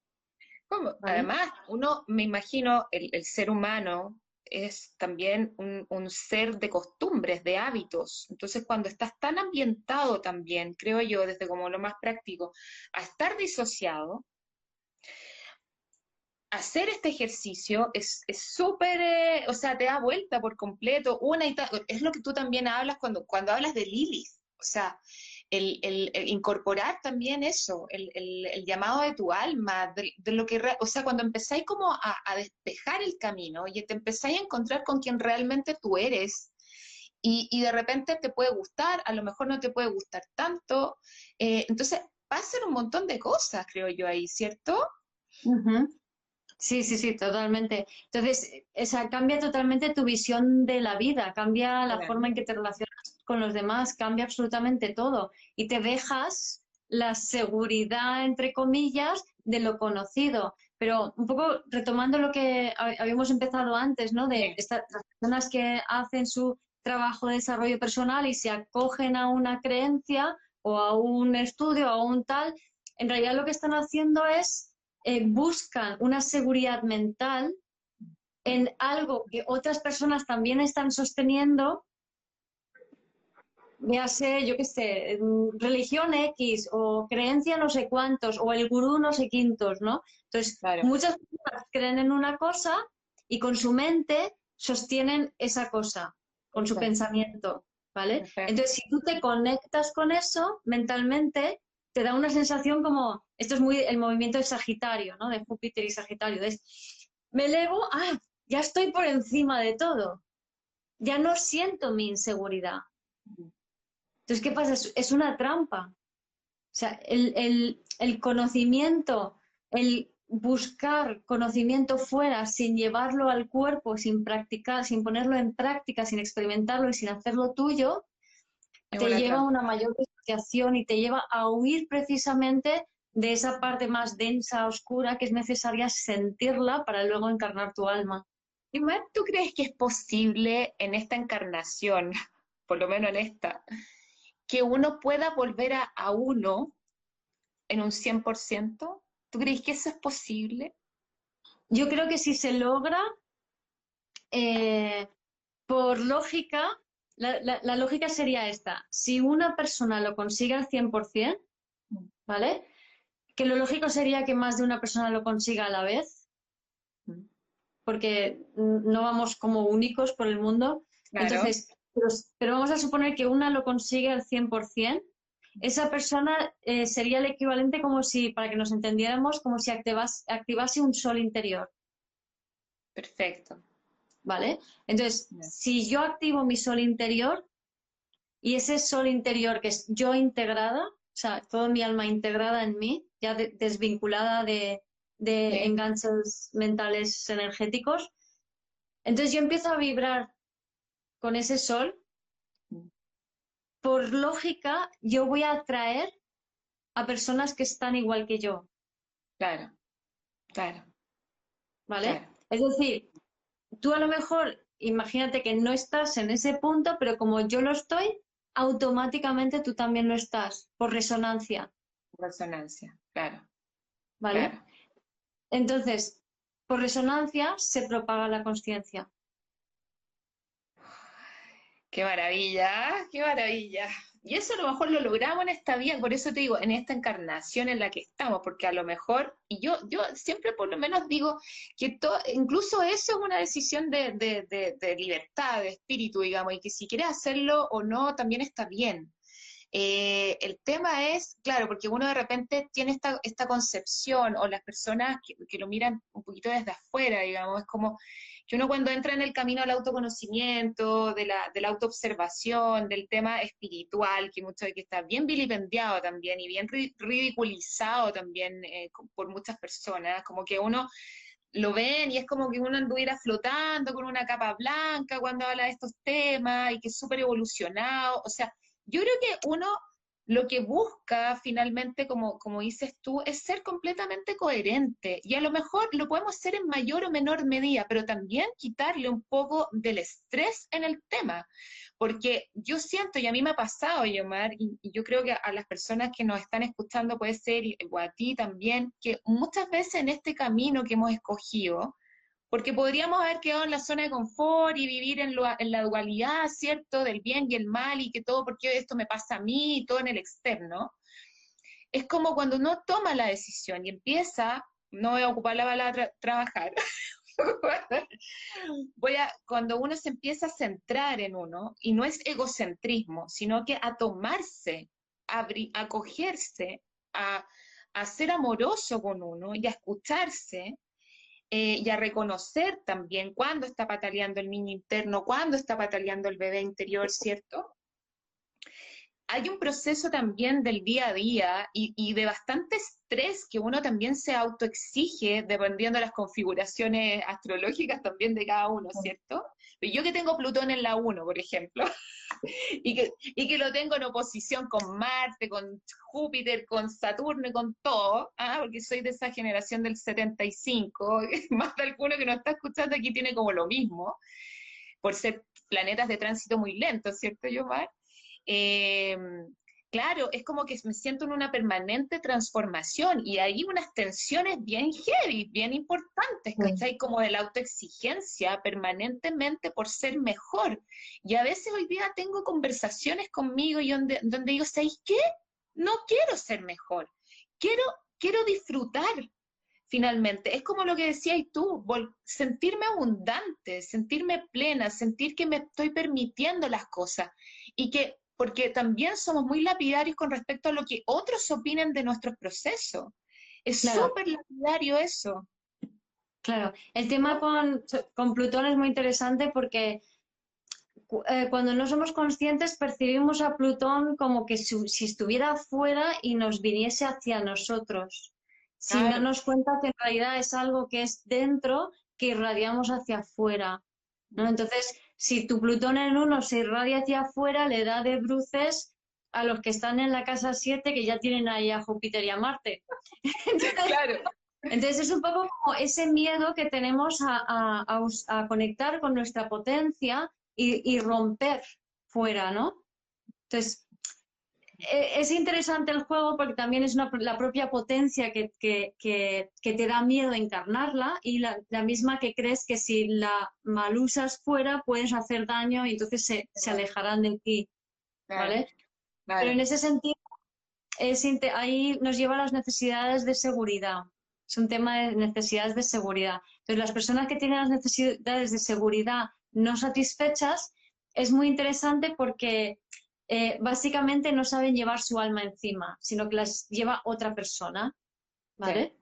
Además, uno, me imagino, el, ser humano es también un, ser de costumbres, de hábitos. Entonces, cuando estás tan ambientado también, creo yo, desde como lo más práctico, a estar disociado, hacer este ejercicio es súper, eh, o sea, te da vuelta por completo, una y es lo que tú también hablas cuando, cuando hablas de Lilith. O sea, el, incorporar también eso, el, llamado de tu alma, de, lo que, o sea, cuando empezáis como a, despejar el camino y te empezáis a encontrar con quien realmente tú eres, y, de repente te puede gustar, a lo mejor no te puede gustar tanto, eh, entonces pasan un montón de cosas, creo yo ahí, ¿cierto? Sí, sí, sí, totalmente. Entonces, esa, cambia totalmente tu visión de la vida, cambia la forma en que te relacionas con los demás, cambia absolutamente todo. Y te dejas la seguridad, entre comillas, de lo conocido. Pero un poco retomando lo que habíamos empezado antes, ¿no? De estas personas que hacen su trabajo de desarrollo personal y se acogen a una creencia o a un estudio o a un tal, en realidad lo que están haciendo es eh, buscan una seguridad mental en algo que otras personas también están sosteniendo, véase, yo qué sé, religión X o creencia no sé cuántos o el gurú no sé quintos, ¿no? Entonces, muchas personas creen en una cosa y con su mente sostienen esa cosa, con su pensamiento, ¿vale? Entonces, si tú te conectas con eso mentalmente, te da una sensación como, esto es muy el movimiento de Sagitario, ¿no? De Júpiter y Sagitario. Es, me elevo, ah, ya estoy por encima de todo. ya no siento mi inseguridad. Entonces, ¿qué pasa? Es, una trampa. O sea, el, el conocimiento, el buscar conocimiento fuera sin llevarlo al cuerpo, sin practicar, sin ponerlo en práctica, sin experimentarlo y sin hacerlo tuyo, te lleva a una mayor disociación y te lleva a huir precisamente de esa parte más densa, oscura, que es necesaria sentirla para luego encarnar tu alma. ¿Y tú crees que es posible en esta encarnación, por lo menos en esta, que uno pueda volver a, a uno en un 100%? ¿Tú crees que eso es posible? Yo creo que si se logra, eh, por lógica, la, lógica sería esta. Si una persona lo consigue al 100%, ¿vale? Que lo lógico sería que más de una persona lo consiga a la vez, porque no vamos como únicos por el mundo. Entonces, pero, pero, vamos a suponer que una lo consigue al 100%, esa persona eh, sería el equivalente como si, para que nos entendiéramos, como si activase, un sol interior. Perfecto. ¿Vale? Entonces, si yo activo mi sol interior y ese sol interior que es yo integrada, o sea, toda mi alma integrada en mí, ya desvinculada de, de enganches mentales energéticos, entonces yo empiezo a vibrar con ese sol por lógica, yo voy a atraer a personas que están igual que yo. Claro, claro. ¿Vale? Es decir, tú a lo mejor, imagínate que no estás en ese punto, pero como yo lo estoy, automáticamente tú también lo estás, por resonancia. Resonancia, claro. ¿Vale? Entonces, por resonancia se propaga la conciencia. Qué maravilla, qué maravilla. Y eso a lo mejor lo logramos en esta vida, por eso te digo, en esta encarnación en la que estamos, porque a lo mejor, y yo, yo siempre por lo menos digo que incluso eso es una decisión de, de, libertad, de espíritu, digamos, y que si quieres hacerlo o no, también está bien. Eh, el tema es, claro, porque uno de repente tiene esta, esta concepción, o las personas que, que, lo miran un poquito desde afuera, digamos, es como, que uno cuando entra en el camino del autoconocimiento, de la, de la autoobservación, del tema espiritual, que muchas veces está bien vilipendiado también y bien ridiculizado también eh, por muchas personas, como que uno lo ven y es como que uno anduviera flotando con una capa blanca cuando habla de estos temas y que es súper evolucionado, o sea, yo creo que uno lo que busca finalmente, como, como dices tú, es ser completamente coherente. Y a lo mejor lo podemos hacer en mayor o menor medida, pero también quitarle un poco del estrés en el tema. Porque yo siento, y a mí me ha pasado, Yomar, y, y yo creo que a las personas que nos están escuchando puede ser, o a ti también, que muchas veces en este camino que hemos escogido, porque podríamos haber quedado en la zona de confort y vivir en, la dualidad, ¿cierto?, del bien y el mal y que todo, porque esto me pasa a mí y todo en el externo. Es como cuando uno toma la decisión y empieza, no voy a ocupar la palabra trabajar, voy a, cuando uno se empieza a centrar en uno, y no es egocentrismo, sino que a tomarse, a acogerse, a ser amoroso con uno y a escucharse, eh, y a reconocer también cuándo está pataleando el niño interno, cuándo está pataleando el bebé interior, ¿cierto? Hay un proceso también del día a día y, y de bastante estrés que uno también se autoexige dependiendo de las configuraciones astrológicas también de cada uno, ¿cierto? Yo que tengo Plutón en la 1, por ejemplo, y, que, y que lo tengo en oposición con Marte, con Júpiter, con Saturno con todo, ¿ah? porque soy de esa generación del 75, más de alguno que nos está escuchando aquí tiene como lo mismo, por ser planetas de tránsito muy lento, ¿cierto, Yomar? Eh, claro, es como que me siento en una permanente transformación y hay unas tensiones bien heavy, bien importantes, ¿cachai? Como de la autoexigencia permanentemente por ser mejor. Y a veces hoy día tengo conversaciones conmigo y donde, donde digo, ¿sabes qué? No quiero ser mejor, quiero, quiero disfrutar finalmente. Es como lo que decías tú, sentirme abundante, sentirme plena, sentir que me estoy permitiendo las cosas y que porque también somos muy lapidarios con respecto a lo que otros opinen de nuestros procesos. Es súper lapidario eso. Claro, el tema con, con, Plutón es muy interesante porque eh, cuando no somos conscientes percibimos a Plutón como que si, estuviera fuera y nos viniese hacia nosotros, sin darnos cuenta que en realidad es algo que es dentro que irradiamos hacia afuera. ¿no? Entonces, si tu Plutón en uno se irradia hacia afuera, le da de bruces a los que están en la casa 7 que ya tienen ahí a Júpiter y a Marte. claro. Entonces es un poco como ese miedo que tenemos a, conectar con nuestra potencia y, romper fuera, ¿no? Entonces, es interesante el juego porque también es la propia potencia que, te da miedo encarnarla y la, misma que crees que si la mal usas fuera puedes hacer daño y entonces se, alejarán de ti. ¿vale? Pero en ese sentido, ahí nos lleva a las necesidades de seguridad. Es un tema de necesidades de seguridad. Entonces, las personas que tienen las necesidades de seguridad no satisfechas, es muy interesante porque eh, básicamente no saben llevar su alma encima, sino que las lleva otra persona. ¿Vale?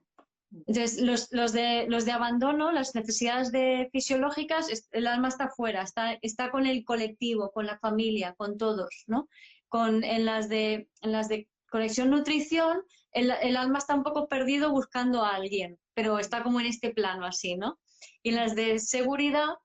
Entonces, los, de, los de abandono, las necesidades de fisiológicas, el alma está fuera, está, está con el colectivo, con la familia, con todos, ¿no? Con, en, las de, en las de conexión nutrición, el, alma está un poco perdido buscando a alguien, pero está como en este plano así, ¿no? Y en las de seguridad,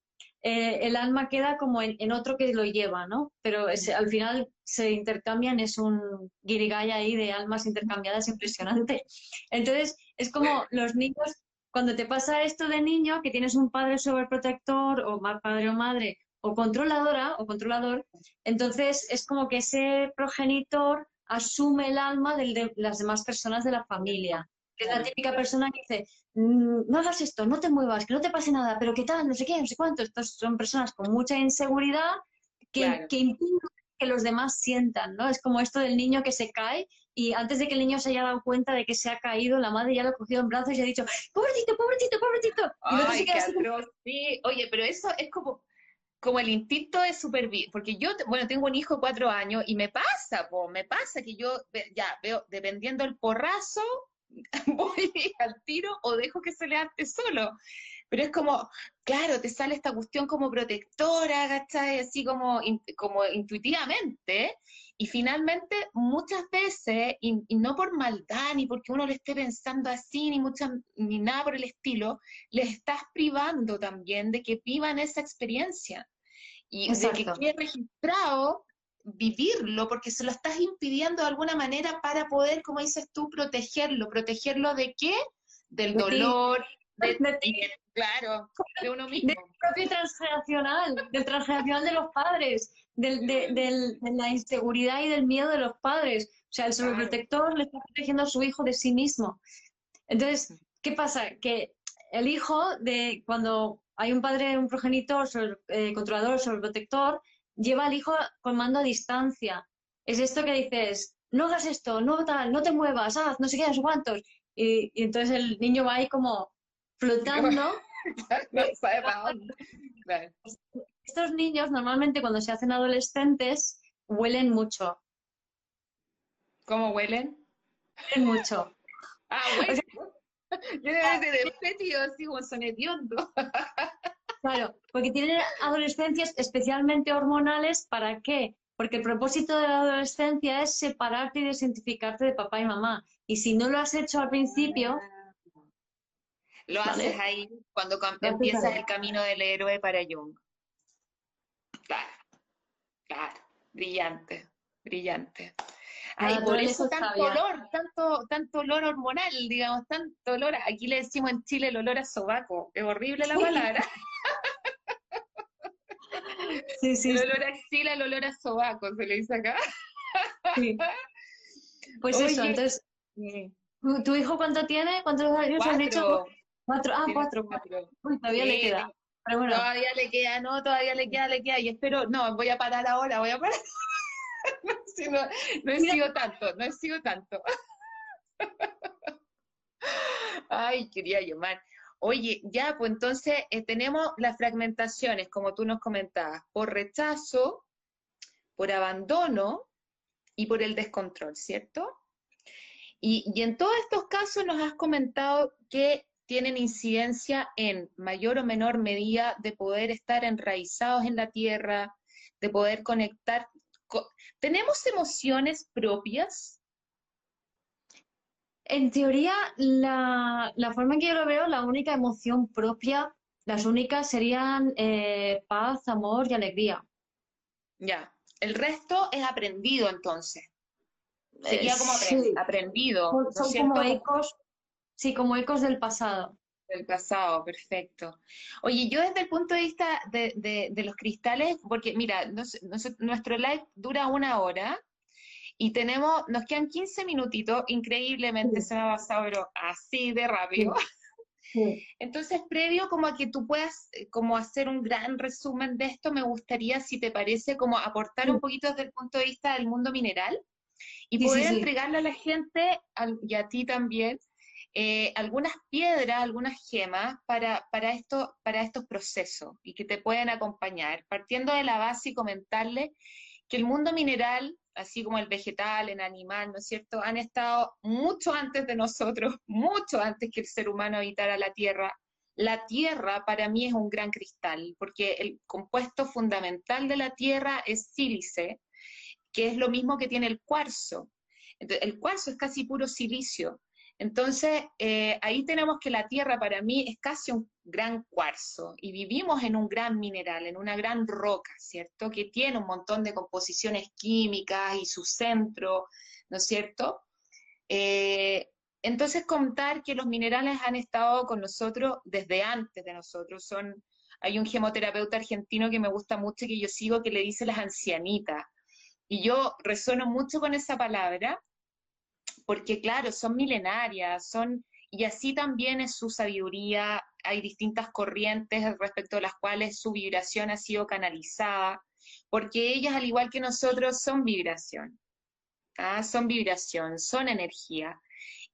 eh, el alma queda como en, otro que lo lleva, ¿no? Pero al final se intercambian, es un guirigay ahí de almas intercambiadas impresionante. Entonces, es como los niños, cuando te pasa esto de niño, que tienes un padre sobreprotector o padre o madre o controladora o controlador, entonces es como que ese progenitor asume el alma de las demás personas de la familia. Que es la típica persona que dice, mm, no hagas esto, no te muevas, que no te pase nada, pero qué tal, no sé qué, no sé cuánto. Estas son personas con mucha inseguridad que, que impiden que los demás sientan, ¿no? Es como esto del niño que se cae y antes de que el niño se haya dado cuenta de que se ha caído, la madre ya lo ha cogido en brazos y ha dicho, pobrecito, pobrecito, pobrecito. Ay, qué sí. Oye, pero eso es como, como el instinto de supervivencia, porque yo, bueno, tengo un hijo de cuatro años y me pasa, po, me pasa que yo ya veo, dependiendo del porrazo, voy al tiro o dejo que se levante solo. Pero es como, claro, te sale esta cuestión como protectora, ¿cachai? Así como, como intuitivamente. Y finalmente, muchas veces, y, no por maldad, ni porque uno le esté pensando así, ni, mucha, ni nada por el estilo, le estás privando también de que vivan esa experiencia. Y de que quede registrado vivirlo, porque se lo estás impidiendo de alguna manera para poder, como dices tú, protegerlo. ¿Protegerlo de qué? Del dolor, de, claro, de uno mismo. Del propio transgeneracional, del transgeneracional de los padres, del, de, la inseguridad y del miedo de los padres. O sea, el sobreprotector le está protegiendo a su hijo de sí mismo. Entonces, ¿qué pasa? Que el hijo de cuando hay un padre, un progenitor, sobre, eh, controlador, sobreprotector, lleva al hijo con mando a distancia. Es esto que dices, no hagas esto, no tal, no te muevas, haz, no sé qué, no cuántos. Y, y, entonces el niño va ahí como flotando. Estos niños normalmente cuando se hacen adolescentes huelen mucho. ¿Cómo huelen? Huelen mucho. Ah. Yo debe ser de fétido, así como son hediondo. Claro, porque tienen adolescencias especialmente hormonales, ¿para qué? Porque el propósito de la adolescencia es separarte y desidentificarte de papá y mamá. Y si no lo has hecho al principio, lo haces ahí cuando empiezas el camino del héroe para Jung. Claro, claro, brillante, brillante. Ay, por eso tanto olor, tanto, tanto olor hormonal, digamos, tanto olor. Aquí le decimos en Chile el olor a sobaco. Es horrible la palabra. Sí, sí. El olor a axila, el olor a sobaco, se le dice acá. Sí. Pues eso, entonces, ¿tu hijo cuánto tiene? ¿Cuántos años has dicho? Cuatro, ah, cuatro, cuatro. todavía le queda. Todavía le queda, no, todavía le queda, le queda. Y espero, no, voy a parar ahora, voy a parar. no, no, he sido tanto, no he sido tanto. Ay, quería llamar. Oye, ya, pues entonces eh, tenemos las fragmentaciones, como tú nos comentabas, por rechazo, por abandono y por el descontrol, ¿cierto? Y, y en todos estos casos nos has comentado que tienen incidencia en mayor o menor medida de poder estar enraizados en la tierra, de poder conectar. ¿Tenemos emociones propias? En teoría, la, forma en que yo lo veo, la única emoción propia, las únicas serían eh, paz, amor y alegría. Ya. El resto es aprendido entonces. Sería como aprendido. Son como ecos, sí, como ecos del pasado. Del pasado, perfecto. Oye, yo desde el punto de vista de, los cristales, porque mira, nuestro live dura una hora y tenemos, nos quedan 15 minutitos, increíblemente se me ha pasado, pero así de rápido. Entonces, previo como a que tú puedas eh, como hacer un gran resumen de esto, me gustaría, si te parece, como aportar un poquito desde el punto de vista del mundo mineral y poder entregarle a la gente y a ti también eh, algunas piedras, algunas gemas para, para, esto, para estos procesos y que te pueden acompañar, partiendo de la base y comentarle que el mundo mineral, así como el vegetal, el animal, ¿no es cierto?, han estado mucho antes de nosotros, mucho antes que el ser humano habitara la Tierra. La Tierra para mí es un gran cristal, porque el compuesto fundamental de la Tierra es sílice, que es lo mismo que tiene el cuarzo. el cuarzo es casi puro silicio. Entonces, eh, ahí tenemos que la Tierra para mí es casi un gran cuarzo y vivimos en un gran mineral, en una gran roca, ¿cierto? Que tiene un montón de composiciones químicas y su centro, ¿no es cierto? Eh, entonces, contar que los minerales han estado con nosotros desde antes de nosotros. Son, hay un gemoterapeuta argentino que me gusta mucho y que yo sigo que le dice las ancianitas. Y yo resueno mucho con esa palabra porque claro, son milenarias, son, y así también es su sabiduría, hay distintas corrientes respecto a las cuales su vibración ha sido canalizada, porque ellas, al igual que nosotros, son vibración, ¿ah? son vibración, son energía.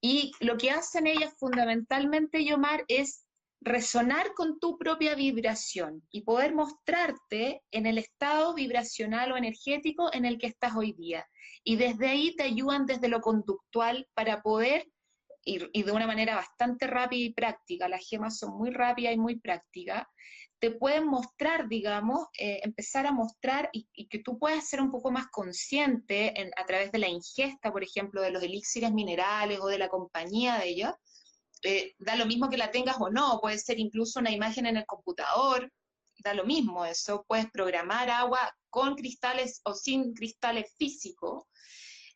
Y lo que hacen ellas fundamentalmente, Yomar, es resonar con tu propia vibración y poder mostrarte en el estado vibracional o energético en el que estás hoy día. Y desde ahí te ayudan desde lo conductual para poder, ir, y de una manera bastante rápida y práctica, las gemas son muy rápidas y muy prácticas, te pueden mostrar, digamos, eh, empezar a mostrar y, que tú puedas ser un poco más consciente a través de la ingesta, por ejemplo, de los elixires minerales o de la compañía de ellos, eh, da lo mismo que la tengas o no, puede ser incluso una imagen en el computador, da lo mismo eso, puedes programar agua con cristales o sin cristales físicos.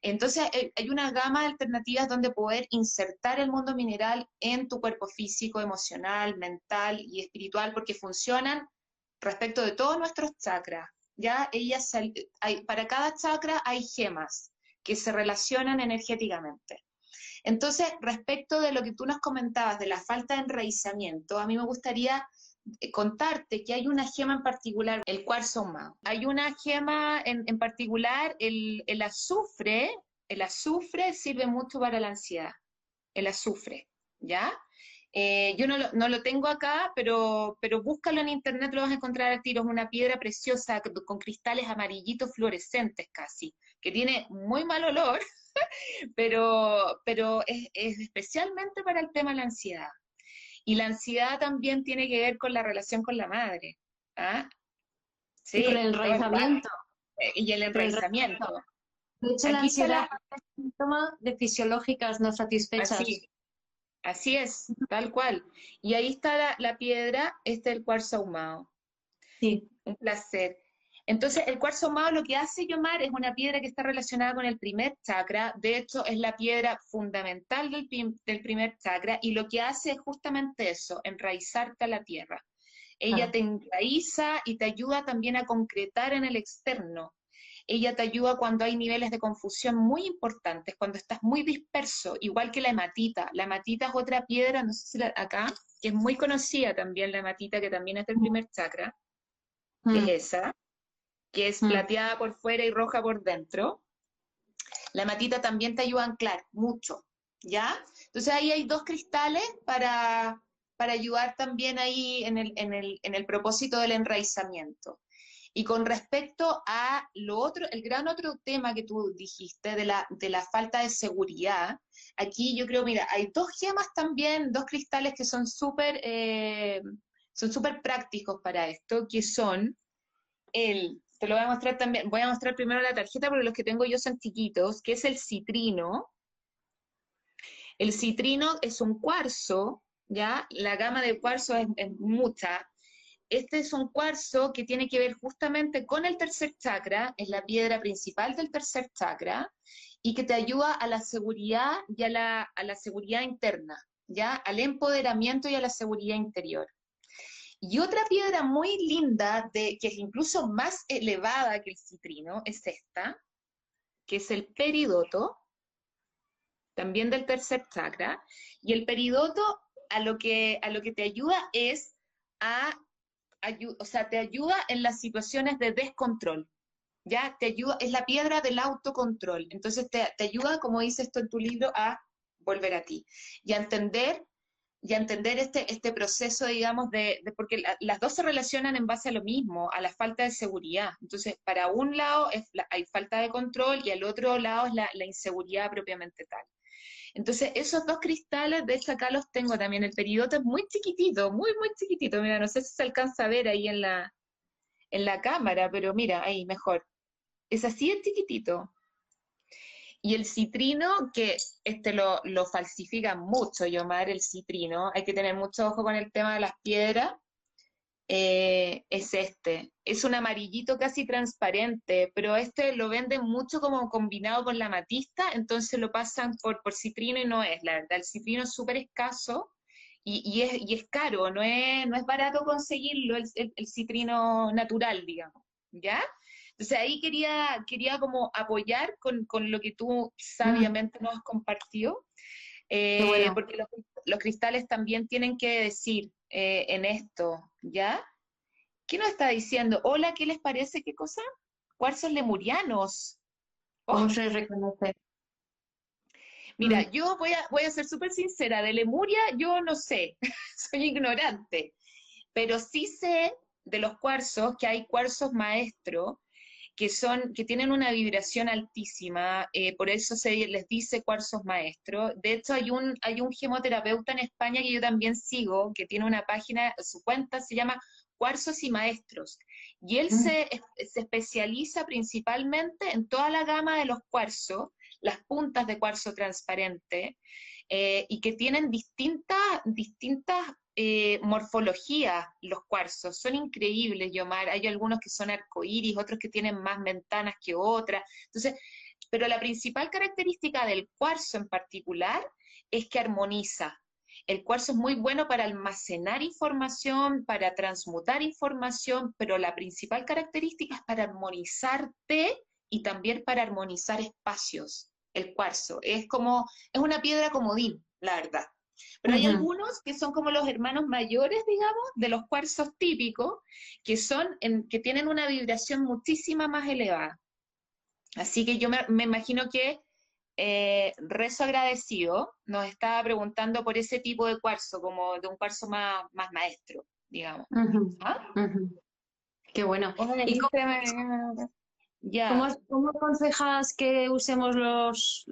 Entonces eh, hay una gama de alternativas donde poder insertar el mundo mineral en tu cuerpo físico, emocional, mental y espiritual, porque funcionan respecto de todos nuestros chakras. Ya ellas, hay, para cada chakra hay gemas que se relacionan energéticamente. Entonces, respecto de lo que tú nos comentabas de la falta de enraizamiento, a mí me gustaría eh, contarte que hay una gema en particular, el cuarzo ahumado. Hay una gema en, particular, el, azufre, el azufre sirve mucho para la ansiedad, el azufre, ¿ya? Eh, yo no lo, no lo, tengo acá, pero, pero búscalo en internet, lo vas a encontrar al tiro. Es una piedra preciosa con cristales amarillitos fluorescentes casi, que tiene muy mal olor, pero, pero es, especialmente para el tema de la ansiedad. Y la ansiedad también tiene que ver con la relación con la madre. ¿ah? Sí, con el enraizamiento. Eh, y el enraizamiento. De hecho, la ansiedad es un síntoma de fisiológicas no satisfechas. Así, es, tal cual. Y ahí está la, la piedra, este es el cuarzo ahumado. Sí. Un placer. Entonces, el cuarzo ahumado lo que hace Yomar es una piedra que está relacionada con el primer chakra, de hecho es la piedra fundamental del, primer chakra y lo que hace es justamente eso, enraizarte a la tierra. Ella ah. te enraiza y te ayuda también a concretar en el externo. Ella te ayuda cuando hay niveles de confusión muy importantes, cuando estás muy disperso, igual que la hematita. La hematita es otra piedra, no sé si acá, que es muy conocida también, la hematita, que también es del primer chakra, que es mm. esa que es mm. plateada por fuera y roja por dentro. La matita también te ayuda a anclar mucho, ¿ya? Entonces ahí hay dos cristales para, para ayudar también ahí en el, en, el, en el propósito del enraizamiento. Y con respecto a lo otro, el gran otro tema que tú dijiste de la, de la falta de seguridad, aquí yo creo, mira, hay dos gemas también, dos cristales que son súper eh, son súper prácticos para esto, que son el te lo voy a mostrar también, voy a mostrar primero la tarjeta porque los que tengo yo son chiquitos, que es el citrino. El citrino es un cuarzo, ¿ya? La gama de cuarzo es, mucha. Este es un cuarzo que tiene que ver justamente con el tercer chakra, es la piedra principal del tercer chakra, y que te ayuda a la seguridad y a la, a la seguridad interna, ¿ya? Al empoderamiento y a la seguridad interior. Y otra piedra muy linda, de, que es incluso más elevada que el citrino, es esta, que es el peridoto, también del tercer chakra. Y el peridoto a lo que, a lo que te ayuda es a, o sea, te ayuda en las situaciones de descontrol. ¿Ya? Te ayuda, es la piedra del autocontrol. Entonces te, te ayuda, como dice esto en tu libro, a volver a ti y a entender y a entender este, este proceso, digamos, de, porque las dos se relacionan en base a lo mismo, a la falta de seguridad. Entonces, para un lado hay falta de control y al otro lado es la, inseguridad propiamente tal. Entonces, esos dos cristales, de hecho acá los tengo también, el peridoto es muy chiquitito, muy, muy chiquitito, mira, no sé si se alcanza a ver ahí en la, en la cámara, pero mira, ahí mejor. Es así de chiquitito. Y el citrino, que este lo, falsifica mucho, Yomar, el citrino, hay que tener mucho ojo con el tema de las piedras, eh, es este. Es un amarillito casi transparente, pero este lo venden mucho como combinado con la matista, entonces lo pasan por, por citrino y no es, la verdad. El citrino es súper escaso y, y, es, y, es, caro, no es, no es barato conseguirlo, el, el, el citrino natural, digamos, ¿ya? Entonces ahí quería, quería como apoyar con, lo que tú sabiamente nos has compartido, eh, porque los, cristales también tienen que decir eh, en esto, ¿ya? ¿Qué nos está diciendo? Hola, ¿qué les parece? ¿Qué cosa? Cuarzos lemurianos. ¿Cómo se reconoce? Mira, mm. yo voy a, voy a ser súper sincera, de Lemuria yo no sé, soy ignorante, pero sí sé de los cuarzos que hay cuarzos maestros que, son, que tienen una vibración altísima, eh, por eso se les dice cuarzos maestros. De hecho, hay un, hay un gemoterapeuta en España que yo también sigo, que tiene una página, su cuenta se llama Cuarzos y Maestros, y él mm. se, se especializa principalmente en toda la gama de los cuarzos, las puntas de cuarzo transparente, eh, y que tienen distintas, distintas eh, morfología los cuarzos, son increíbles, Yomar. Hay algunos que son arcoíris, otros que tienen más ventanas que otras. Entonces, pero la principal característica del cuarzo en particular es que armoniza. El cuarzo es muy bueno para almacenar información, para transmutar información, pero la principal característica es para armonizarte y también para armonizar espacios. El cuarzo es como, es una piedra comodín, la verdad. Pero hay algunos que son como los hermanos mayores, digamos, de los cuarzos típicos, que, son que tienen una vibración muchísima más elevada. Así que yo me, imagino que eh, Rezo Agradecido nos estaba preguntando por ese tipo de cuarzo, como de un cuarzo más, más maestro, digamos. ¿Ah? Qué bueno. ¿Cómo, aconsejas que usemos los,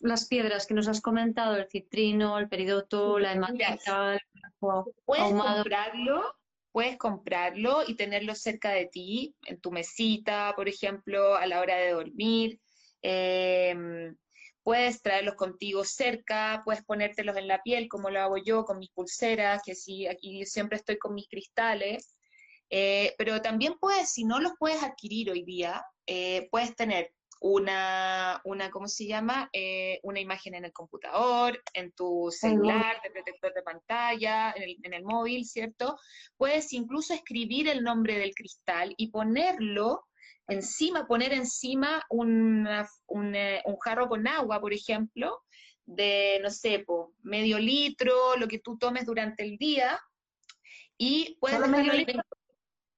las piedras que nos has comentado? El citrino, el peridoto, la hematita, el Puedes comprarlo, puedes comprarlo y tenerlo cerca de ti, en tu mesita, por ejemplo, a la hora de dormir. Em, puedes traerlos contigo cerca, puedes ponértelos en la piel, como lo hago yo con mis pulseras, que sí, aquí siempre estoy con mis cristales. Eh, pero también puedes, si no los puedes adquirir hoy día, eh, puedes tener una, una, ¿cómo se llama? Eh, una imagen en el computador, en tu celular, de protector de pantalla, en el, en el, móvil, ¿cierto? Puedes incluso escribir el nombre del cristal y ponerlo encima, poner encima un, un, jarro con agua, por ejemplo, de, no sé, medio litro, lo que tú tomes durante el día, y puedes dejarlo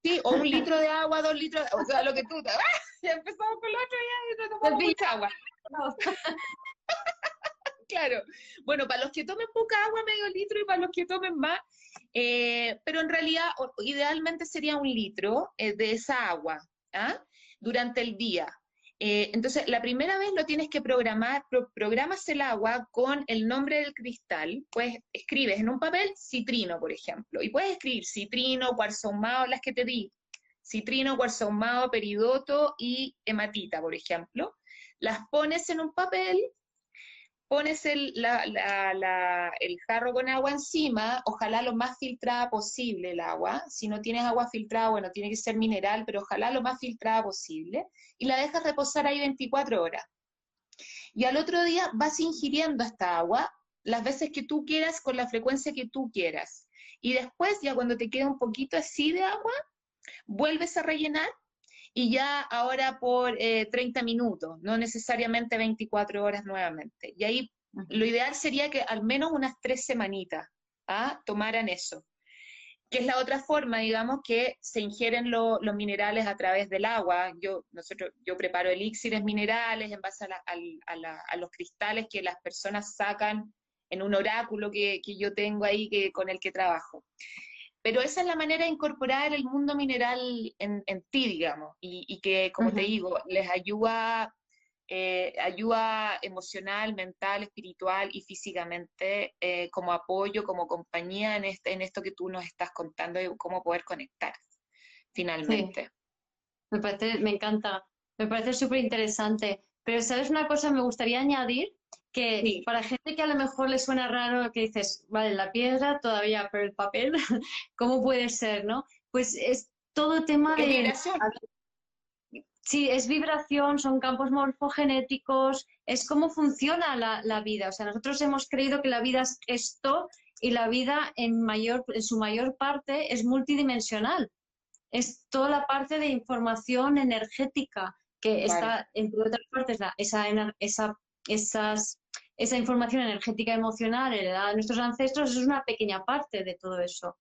Sí, o un litro de agua, dos litros, o sea, lo que tú, ¡ah! ya empezamos con lo otro, ya no tomamos mucha agua. claro, bueno, para los que tomen poca agua, medio litro, y para los que tomen más, eh, pero en realidad, idealmente sería un litro eh, de esa agua, ¿ah? Durante el día. Eh, entonces, la primera vez lo tienes que programar, programas el agua con el nombre del cristal, pues escribes en un papel citrino, por ejemplo, y puedes escribir citrino, cuarzo ahumado, las que te di, citrino, cuarzo ahumado, peridoto y hematita, por ejemplo. Las pones en un papel, pones el, el jarro con agua encima, ojalá lo más filtrada posible el agua. Si no tienes agua filtrada, bueno, tiene que ser mineral, pero ojalá lo más filtrada posible. Y la dejas reposar ahí 24 horas. Y al otro día vas ingiriendo esta agua las veces que tú quieras, con la frecuencia que tú quieras. Y después, ya cuando te queda un poquito así de agua, vuelves a rellenar y ya ahora por 30 eh, minutos, no necesariamente 24 horas nuevamente. Y ahí lo ideal sería que al menos unas tres semanitas ¿ah? tomaran eso, que es la otra forma, digamos, que se ingieren los minerales a través del agua. Yo, nosotros, yo preparo elixires minerales en base a, los cristales que las personas sacan en un oráculo que, yo tengo ahí que, con el que trabajo. Pero esa es la manera de incorporar el mundo mineral en, ti, digamos, y, que, como te digo, les ayuda, eh, ayuda emocional, mental, espiritual y físicamente eh, como apoyo, como compañía en, este, en esto que tú nos estás contando y cómo poder conectar finalmente. Me, parece, me encanta, me parece súper interesante. Pero, ¿sabes una cosa? Me gustaría añadir que para gente que a lo mejor le suena raro, que dices, vale, la piedra todavía, pero el papel, ¿cómo puede ser, no? Pues es todo tema de... Vibración. Sí, es vibración, son campos morfogenéticos, es cómo funciona la, vida. O sea, nosotros hemos creído que la vida es esto y la vida en, mayor, en su mayor parte es multidimensional. Es toda la parte de información energética que está, entre otras partes, esa, esa, esas esa información energética emocional heredada de nuestros ancestros es una pequeña parte de todo eso.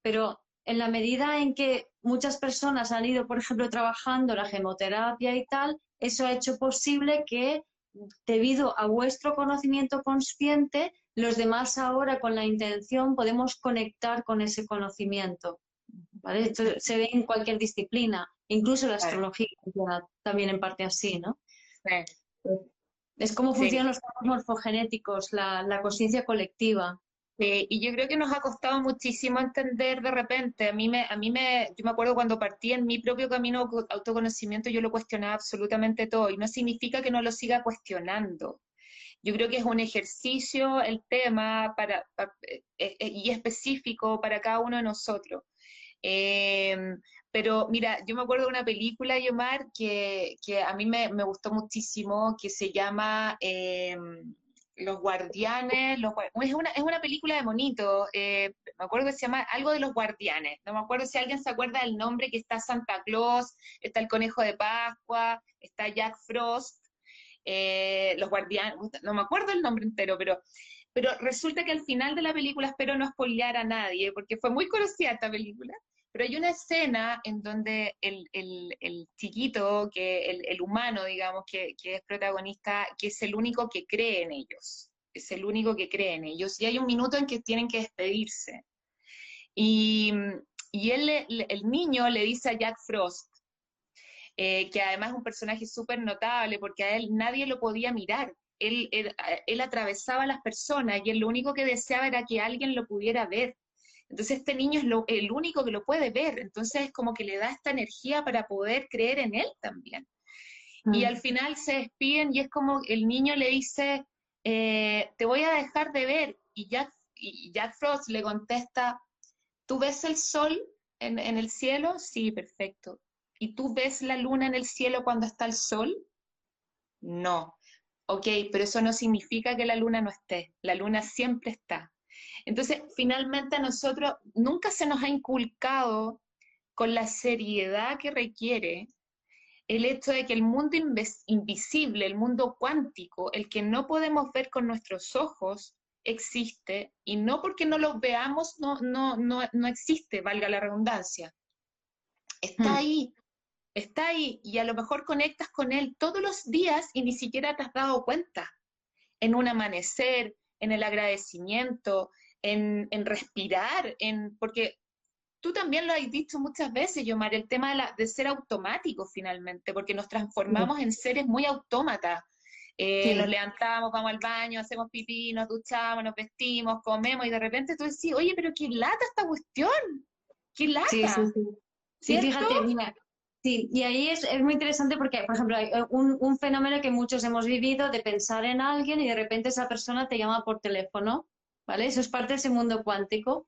Pero en la medida en que muchas personas han ido, por ejemplo, trabajando la gemoterapia y tal, eso ha hecho posible que, debido a vuestro conocimiento consciente, los demás ahora con la intención podemos conectar con ese conocimiento. Esto se ve en cualquier disciplina, incluso la astrología también en parte así, ¿no? Es cómo funcionan los campos morfogenéticos, la, la conciencia colectiva. y yo creo que nos ha costado muchísimo entender de repente. A mí me, a mí me, yo me acuerdo cuando partí en mi propio camino autoconocimiento, yo lo cuestionaba absolutamente todo y no significa que no lo siga cuestionando. Yo creo que es un ejercicio el tema para, eh, eh, y específico para cada uno de nosotros. Eh, pero mira, yo me acuerdo de una película, Yomar, que, que a mí me, gustó muchísimo, que se llama eh, Los Guardianes. Los, es, una, es una película de monito, eh, me acuerdo que se llama algo de los Guardianes. No me acuerdo si alguien se acuerda del nombre, que está Santa Claus, está el Conejo de Pascua, está Jack Frost, eh, los Guardianes, no me acuerdo el nombre entero, pero pero resulta que al final de la película, espero no spoilear a nadie, porque fue muy conocida esta película, pero hay una escena en donde el, chiquito, que el, humano, digamos, que, es protagonista, que es el único que cree en ellos, es el único que cree en ellos, y hay un minuto en que tienen que despedirse. Y, el niño le dice a Jack Frost, eh, que además es un personaje súper notable, porque a él nadie lo podía mirar. Él, él, él, atravesaba a las personas y él lo único que deseaba era que alguien lo pudiera ver. Entonces este niño es el único que lo puede ver, entonces es como que le da esta energía para poder creer en él también. Y mm. al final se despiden y es como el niño le dice, eh, te voy a dejar de ver. Y Jack, y Jack Frost le contesta, ¿tú ves el sol en, en el cielo? Sí, perfecto. ¿Y tú ves la luna en el cielo cuando está el sol? No. Ok, pero eso no significa que la luna no esté. La luna siempre está. Entonces, finalmente a nosotros nunca se nos ha inculcado con la seriedad que requiere el hecho de que el mundo invisible, el mundo cuántico, el que no podemos ver con nuestros ojos, existe y no porque no lo veamos no, no, no, no existe, valga la redundancia. Está hmm. ahí, está ahí y a lo mejor conectas con él todos los días y ni siquiera te has dado cuenta. En un amanecer, en el agradecimiento, en, respirar, en, porque tú también lo has dicho muchas veces, Yomar, el tema de, la, de ser automático finalmente, porque nos transformamos en seres muy autómatas. Eh, nos levantamos, vamos al baño, hacemos pipí, nos duchamos, nos vestimos, comemos y de repente tú decís, oye, pero qué lata esta cuestión, qué lata. Sí, fíjate, mira, Sí, y ahí es, es, muy interesante porque, por ejemplo, hay un, un, fenómeno que muchos hemos vivido de pensar en alguien y de repente esa persona te llama por teléfono, ¿vale? Eso es parte de ese mundo cuántico.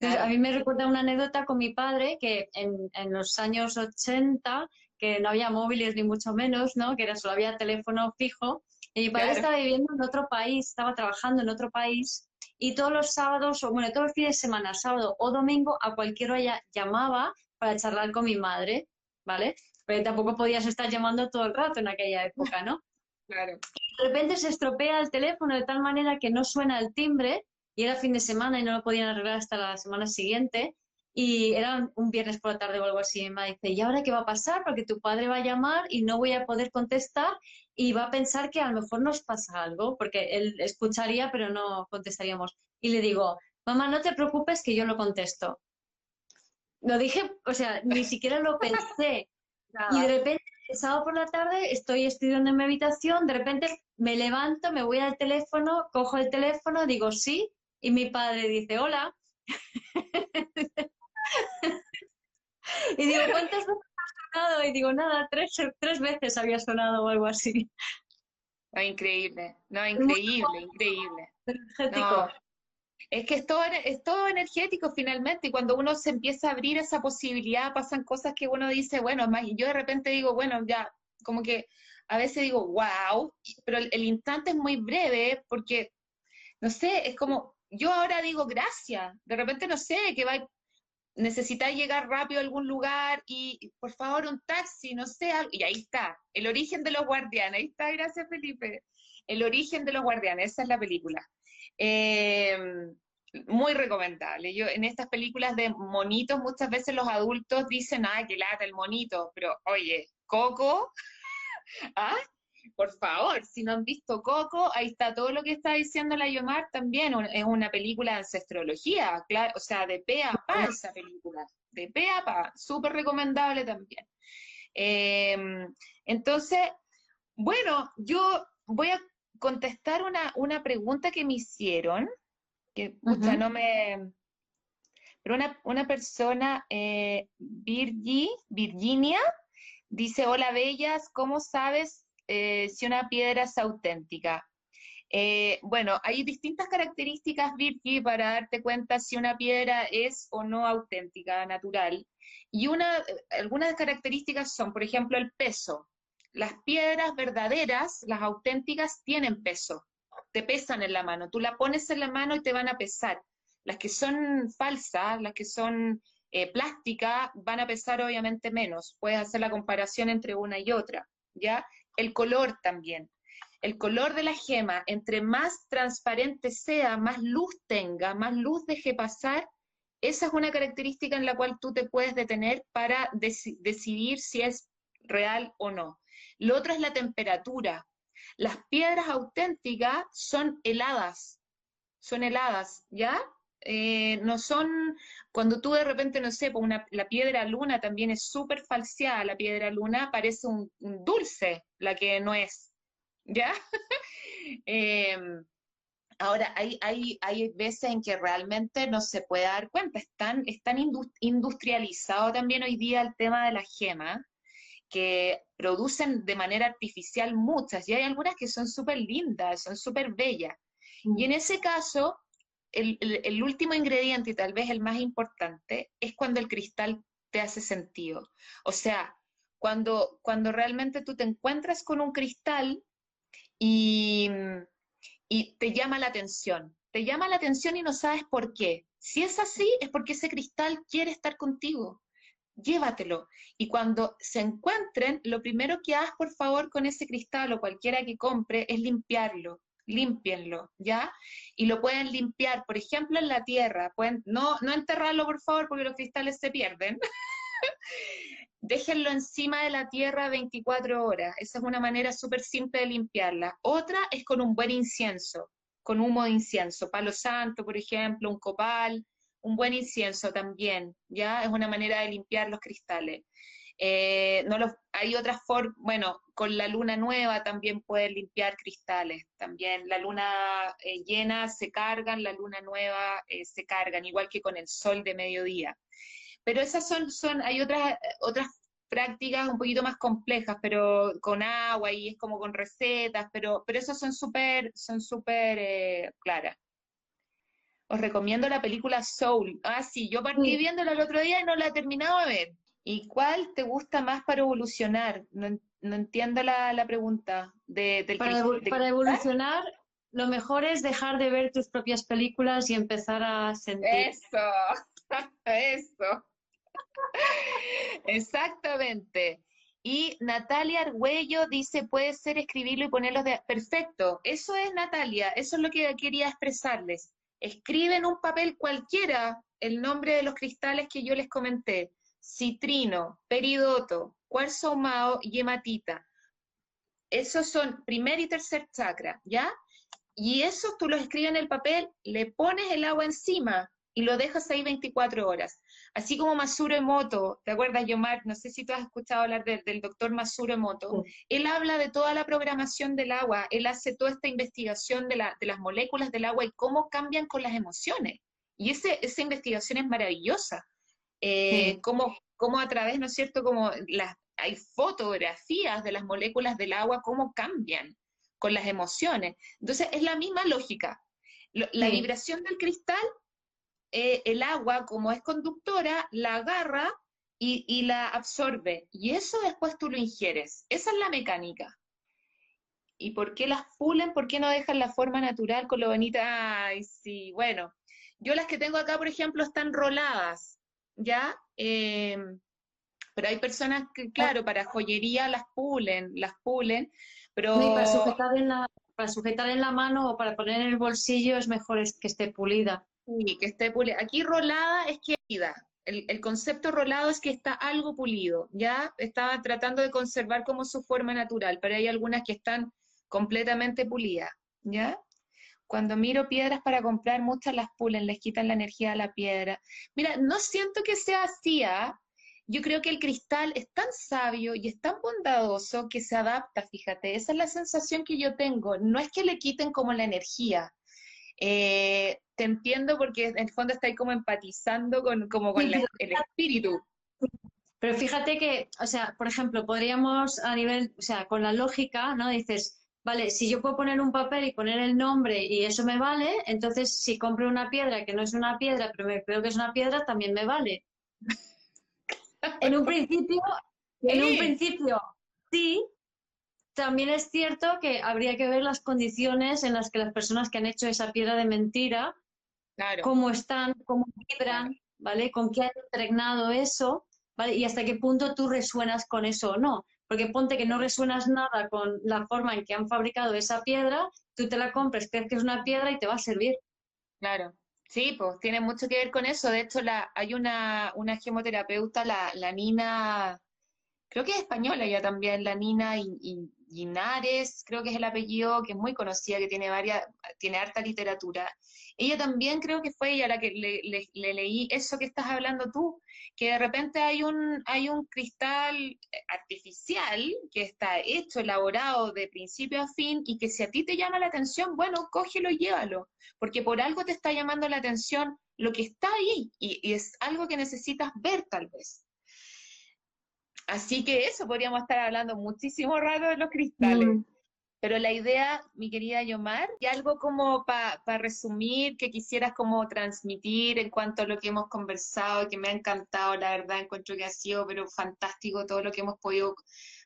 a mí me recuerda una anécdota con mi padre que en, en, los años 80, que no había móviles ni mucho menos, ¿no? Que era solo había teléfono fijo. Y mi padre estaba viviendo en otro país, estaba trabajando en otro país y todos los sábados, o bueno, todos los fines de semana, sábado o domingo, a cualquier hora llamaba para charlar con mi madre. ¿Vale? Pero tampoco podías estar llamando todo el rato en aquella época, ¿no? Claro. de repente se estropea el teléfono de tal manera que no suena el timbre y era fin de semana y no lo podían arreglar hasta la semana siguiente. Y era un viernes por la tarde o algo así. Y me dice, ¿y ahora qué va a pasar? Porque tu padre va a llamar y no voy a poder contestar y va a pensar que a lo mejor nos pasa algo, porque él escucharía pero no contestaríamos. Y le digo, mamá, no te preocupes que yo lo contesto. Lo dije, o sea, ni siquiera lo pensé. Y de repente, el sábado por la tarde, estoy estudiando en mi habitación, de repente me levanto, me voy al teléfono, cojo el teléfono, digo sí, y mi padre dice hola. y digo, ¿cuántas veces ha sonado? Y digo, nada, tres, tres veces había sonado o algo así. increíble, no, increíble, increíble. No, es que es todo, es todo energético finalmente y cuando uno se empieza a abrir esa posibilidad pasan cosas que uno dice, bueno, más, yo de repente digo, bueno, ya, como que a veces digo, wow, pero el, instante es muy breve porque, no sé, es como, yo ahora digo gracias, de repente no sé, que va, necesitáis llegar rápido a algún lugar y por favor un taxi, no sé, y ahí está, el origen de los guardianes, ahí está, gracias Felipe, el origen de los guardianes, esa es la película. Eh, muy recomendable. Yo en estas películas de monitos muchas veces los adultos dicen, ah, que lata el monito, pero oye, Coco, ¿ah? Por favor, si no han visto Coco, ahí está todo lo que está diciendo la Yomar también, es una película de ancestrología, claro, o sea, de pe a pa esa película, de pe a pa, súper recomendable también. Em, entonces, bueno, yo voy a contestar una, una pregunta que me hicieron, que no me... Pero una, una persona, eh, Virginia, dice, hola bellas, ¿cómo sabes eh, si una piedra es auténtica? Eh, bueno, hay distintas características, Virgi, para darte cuenta si una piedra es o no auténtica, natural. Y una, algunas características son, por ejemplo, el peso. Las piedras verdaderas, las auténticas, tienen peso te pesan en la mano. Tú la pones en la mano y te van a pesar. Las que son falsas, las que son eh, plásticas, van a pesar obviamente menos. Puedes hacer la comparación entre una y otra, ¿ya? El color también. El color de la gema, entre más transparente sea, más luz tenga, más luz deje pasar, esa es una característica en la cual tú te puedes detener para decidir si es real o no. Lo otro es la temperatura. Las piedras auténticas son heladas, son heladas, ¿ya? Eh, no son, cuando tú de repente, no sé, pues la piedra luna también es súper falseada, la piedra luna parece un, dulce, la que no es, ¿ya? Em, ahora, hay, hay, hay veces en que realmente no se puede dar cuenta, están, están industrializado también hoy día el tema de la gema, que producen de manera artificial muchas, y hay algunas que son súper lindas, son súper bellas. Y en ese caso, el, último ingrediente, y tal vez el más importante, es cuando el cristal te hace sentido. O sea, cuando, cuando realmente tú te encuentras con un cristal y, y te llama la atención, te llama la atención y no sabes por qué. Si es así, es porque ese cristal quiere estar contigo llévatelo. Y cuando se encuentren, lo primero que hagas, por favor, con ese cristal o cualquiera que compre es limpiarlo. Límpienlo, ¿ya? Y lo pueden limpiar, por ejemplo, en la tierra. Pueden, no, no enterrarlo, por favor, porque los cristales se pierden. Déjenlo encima de la tierra 24 horas. Esa es una manera súper simple de limpiarla. Otra es con un buen incienso, con humo de incienso. Palo santo, por ejemplo, un copal, un buen incienso también, ¿ya? Es una manera de limpiar los cristales. Eh, no los, hay otras formas, bueno, con la luna nueva también pueden limpiar cristales, también la luna eh, llena se cargan, la luna nueva eh, se cargan, igual que con el sol de mediodía. pero esas son, son, hay otras, otras prácticas un poquito más complejas, pero con agua y es como con recetas, pero, pero esas son súper, son súper claras. Os recomiendo la película Soul. Ah, sí, yo partí viéndola el otro día y no la he terminado de ver. ¿Y cuál te gusta más para evolucionar? No, entiendo la, pregunta. De, para, evolucionar, lo mejor es dejar de ver tus propias películas y empezar a sentir. Eso, eso. Exactamente. Y Natalia Argüello dice, puede ser escribirlo y ponerlo de... Perfecto, eso es Natalia, eso es lo que quería expresarles. Escribe en un papel cualquiera el nombre de los cristales que yo les comenté. Citrino, peridoto, cuarzo ahumado y hematita. Esos son primer y tercer chakra, ¿ya? Y eso tú los escribes en el papel, le pones el agua encima y lo dejas ahí 24 horas. Así como Masuro Emoto, ¿te acuerdas, Yomar? No sé si tú has escuchado hablar del doctor Masuro Emoto. Él habla de toda la programación del agua, él hace toda esta investigación de, las moléculas del agua y cómo cambian con las emociones. Y ese, esa investigación es maravillosa. Eh, cómo, a través, ¿no es cierto?, como las, hay fotografías de las moléculas del agua, cómo cambian con las emociones. Entonces, es la misma lógica. La vibración del cristal eh, el agua, como es conductora, la agarra y, la absorbe. Y eso después tú lo ingieres. Esa es la mecánica. ¿Y por qué las pulen? ¿Por qué no dejan la forma natural con lo bonita? Ay, sí, bueno. Yo las que tengo acá, por ejemplo, están roladas, ¿ya? Em, pero hay personas que, claro, para joyería las pulen, las pulen, pero... para, sujetar en la, para sujetar en la mano o para poner en el bolsillo es mejor que esté pulida. Sí, que esté pulida. Aquí rolada es que el, el, concepto rolado es que está algo pulido, ¿ya? Estaba tratando de conservar como su forma natural, pero hay algunas que están completamente pulidas, ¿ya? Cuando miro piedras para comprar, muchas las pulen, les quitan la energía a la piedra. Mira, no siento que sea así, ¿ah? Yo creo que el cristal es tan sabio y es tan bondadoso que se adapta, fíjate, esa es la sensación que yo tengo. No es que le quiten como la energía, eh, te entiendo porque en el fondo estáis como empatizando con, como con el espíritu. Pero fíjate que, o sea, por ejemplo, podríamos a nivel, o sea, con la lógica, ¿no? Dices, vale, si yo puedo poner un papel y poner el nombre y eso me vale, entonces si compro una piedra que no es una piedra, pero me creo que es una piedra, también me vale. en un principio, en un principio, sí, también es cierto que habría que ver las condiciones en las que las personas que han hecho esa piedra de mentira, cómo están, cómo vibran, ¿vale? Con qué han impregnado eso, ¿vale? Y hasta qué punto tú resuenas con eso o no. Porque ponte que no resuenas nada con la forma en que han fabricado esa piedra, tú te la compras, crees que es una piedra y te va a servir. Claro. Sí, pues tiene mucho que ver con eso. De hecho, la, hay una, una gemoterapeuta, la, la Nina, creo que es española ya también, la Nina Linares, creo que es el apellido, que es muy conocida, que tiene varias, tiene harta literatura. Ella también creo que fue ella la que le, leí eso que estás hablando tú, que de repente hay un, hay un cristal artificial que está hecho, elaborado de principio a fin, y que si a ti te llama la atención, bueno, cógelo y llévalo, porque por algo te está llamando la atención lo que está ahí, y es algo que necesitas ver tal vez. Así que eso, podríamos estar hablando muchísimo rato de los cristales. Mm. Pero la idea, mi querida Yomar, y algo como para resumir, que quisieras como transmitir en cuanto a lo que hemos conversado, que me ha encantado, la verdad, encuentro que ha sido pero fantástico todo lo que hemos podido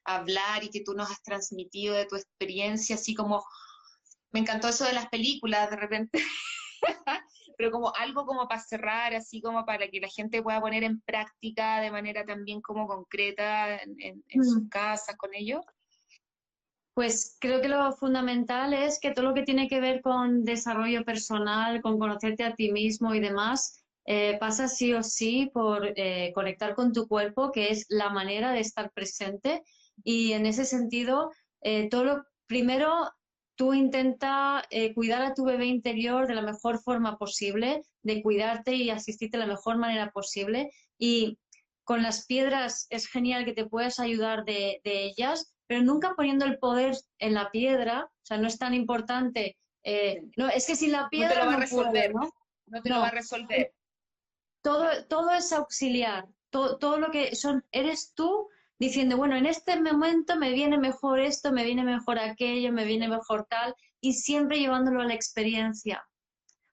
hablar y que tú nos has transmitido de tu experiencia, así como me encantó eso de las películas, de repente pero como algo como para cerrar, así como para que la gente pueda poner en práctica de manera también como concreta en, sus mm. casas con ellos? Pues creo que lo fundamental es que todo lo que tiene que ver con desarrollo personal, con conocerte a ti mismo y demás, eh, pasa sí o sí por eh, conectar con tu cuerpo, que es la manera de estar presente. Y en ese sentido, eh, todo lo primero tú intenta eh, cuidar a tu bebé interior de la mejor forma posible, de cuidarte y asistirte de la mejor manera posible. Y con las piedras es genial que te puedas ayudar de, ellas, pero nunca poniendo el poder en la piedra, o sea, no es tan importante. Eh, no, es que sin la piedra no te lo va a resolver, ¿no? No te lo va a resolver. Todo, todo es auxiliar, todo, lo que son, eres tú diciendo, bueno, en este momento me viene mejor esto, me viene mejor aquello, me viene mejor tal, y siempre llevándolo a la experiencia.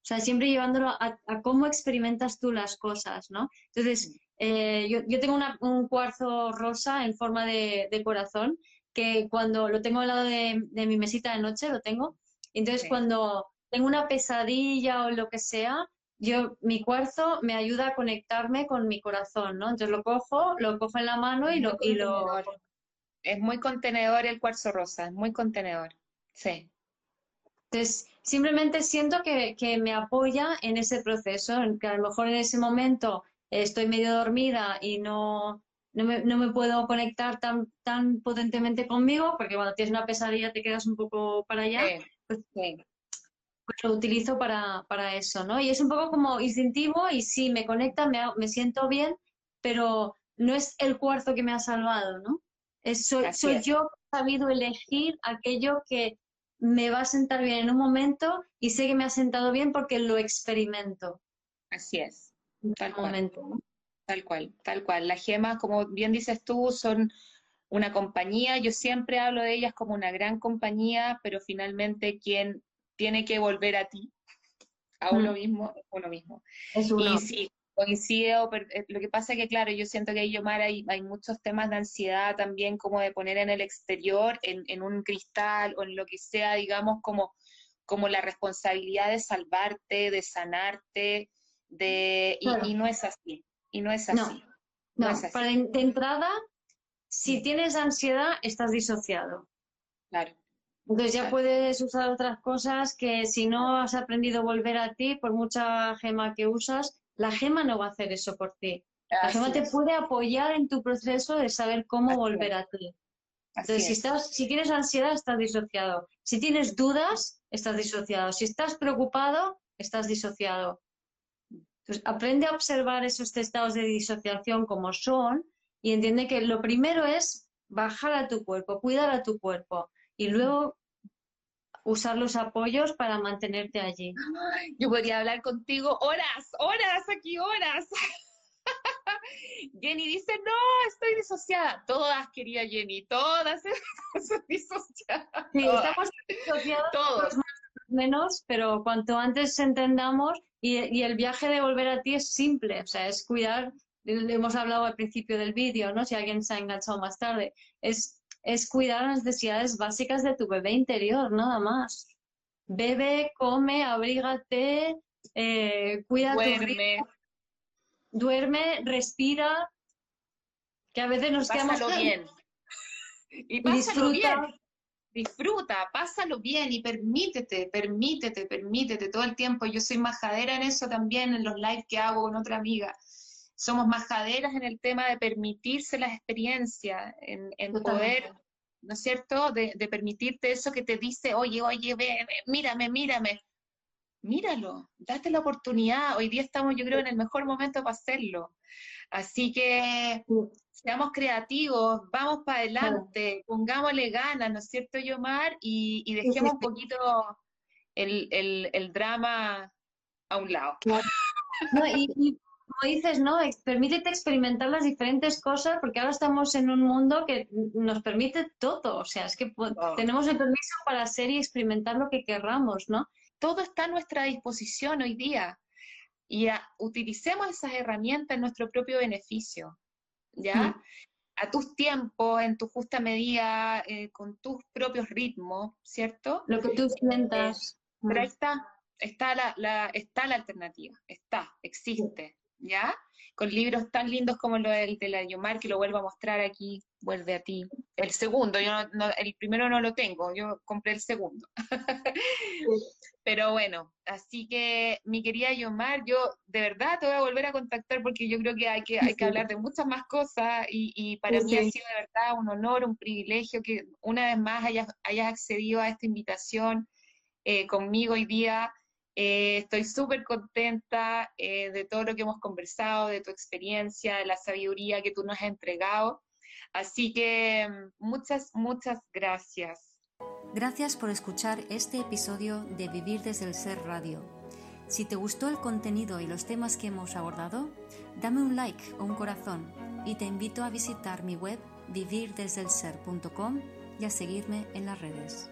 O sea, siempre llevándolo a, cómo experimentas tú las cosas, ¿no? Entonces, eh, yo, tengo un cuarzo rosa en forma de, corazón que cuando lo tengo al lado de, mi mesita de noche, lo tengo. Entonces, cuando tengo una pesadilla o lo que sea, yo, mi cuarzo me ayuda a conectarme con mi corazón, ¿no? Entonces lo cojo, lo cojo en la mano y lo, y lo... Es muy contenedor el cuarzo rosa, es muy contenedor, sí. Entonces, simplemente siento que, que me apoya en ese proceso, en que a lo mejor en ese momento estoy medio dormida y no, no, me, no me puedo conectar tan, tan potentemente conmigo, porque cuando tienes una pesadilla te quedas un poco para allá. Pues, pues, lo utilizo para, para, eso, ¿no? Y es un poco como instintivo y sí, me conecta, me, me siento bien, pero no es el cuarzo que me ha salvado, ¿no? Es, soy, soy yo que he sabido elegir aquello que me va a sentar bien en un momento y sé que me ha sentado bien porque lo experimento. Así es. Tal cual. Tal cual, tal cual. Las gemas, como bien dices tú, son una compañía. Yo siempre hablo de ellas como una gran compañía, pero finalmente quien tiene que volver a ti, a uno mm. mismo, uno mismo. Es uno. Y sí, coincido, eh, lo que pasa es que, claro, yo siento que ahí, Omar, hay, hay muchos temas de ansiedad también, como de poner en el exterior, en, en un cristal o en lo que sea, digamos, como, como la responsabilidad de salvarte, de sanarte, de, y, no es así, y no es así. No, para de entrada, si tienes ansiedad, estás disociado. Claro. Entonces ya puedes usar otras cosas que si no has aprendido a volver a ti, por mucha gema que usas, la gema no va a hacer eso por ti. La gema te puede apoyar en tu proceso de saber cómo volver a ti. Entonces, si, estás, si tienes ansiedad, estás disociado. Si tienes dudas, estás disociado. Si estás preocupado, estás disociado. Entonces, aprende a observar esos estados de disociación como son y entiende que lo primero es bajar a tu cuerpo, cuidar a tu cuerpo y luego usar los apoyos para mantenerte allí. Yo podría hablar contigo horas, horas, aquí horas. Jenny dice, no, estoy disociada. Todas quería Jenny, todas disociadas. Sí, estamos disociados todos. Más menos, pero cuanto antes entendamos, y, y, el viaje de volver a ti es simple, o sea, es cuidar, hemos hablado al principio del vídeo, ¿no? Si alguien se ha enganchado más tarde, es es cuidar las necesidades básicas de tu bebé interior, nada más. Bebe, come, abrígate, eh, cuida duerme. duerme, respira, que a veces nos pásalo quedamos bien. Y pásalo bien. Disfruta, pásalo bien y permítete, permítete, permítete todo el tiempo. Yo soy majadera en eso también, en los lives que hago con otra amiga somos majaderas en el tema de permitirse las experiencias, en, poder, ¿no es cierto?, de, permitirte eso que te dice, oye, oye, ve, mírame, mírame. Míralo, date la oportunidad. Hoy día estamos, yo creo, en el mejor momento para hacerlo. Así que seamos creativos, vamos para adelante, pongámosle ganas, ¿no es cierto, Yomar? Y, y dejemos un poquito el, el, drama a un lado. No, y, como dices, ¿no? Permítete experimentar las diferentes cosas porque ahora estamos en un mundo que nos permite todo. O sea, es que tenemos el permiso para ser y experimentar lo que querramos, ¿no? Todo está a nuestra disposición hoy día y utilicemos esas herramientas en nuestro propio beneficio, ¿ya? Mm. A tus tiempos, en tu justa medida, eh, con tus propios ritmos, ¿cierto? Lo que tú sientas. pero ahí está, está la, está la alternativa, está, existe. ¿Ya? Con libros tan lindos como lo del de la Yomar, que lo vuelvo a mostrar aquí, vuelve a ti. El segundo, yo no, el primero no lo tengo, yo compré el segundo. Pero bueno, así que mi querida Yomar, yo de verdad te voy a volver a contactar porque yo creo que hay que, hay que hablar de muchas más cosas y, para mí ha sido de verdad un honor, un privilegio que una vez más hayas, hayas accedido a esta invitación eh, conmigo hoy día. Eh, estoy súper contenta eh, de todo lo que hemos conversado, de tu experiencia, de la sabiduría que tú nos has entregado. Así que muchas, muchas gracias. Gracias por escuchar este episodio de Vivir desde el Ser Radio. Si te gustó el contenido y los temas que hemos abordado, dame un like o un corazón y te invito a visitar mi web vivirdesdelser.com y a seguirme en las redes.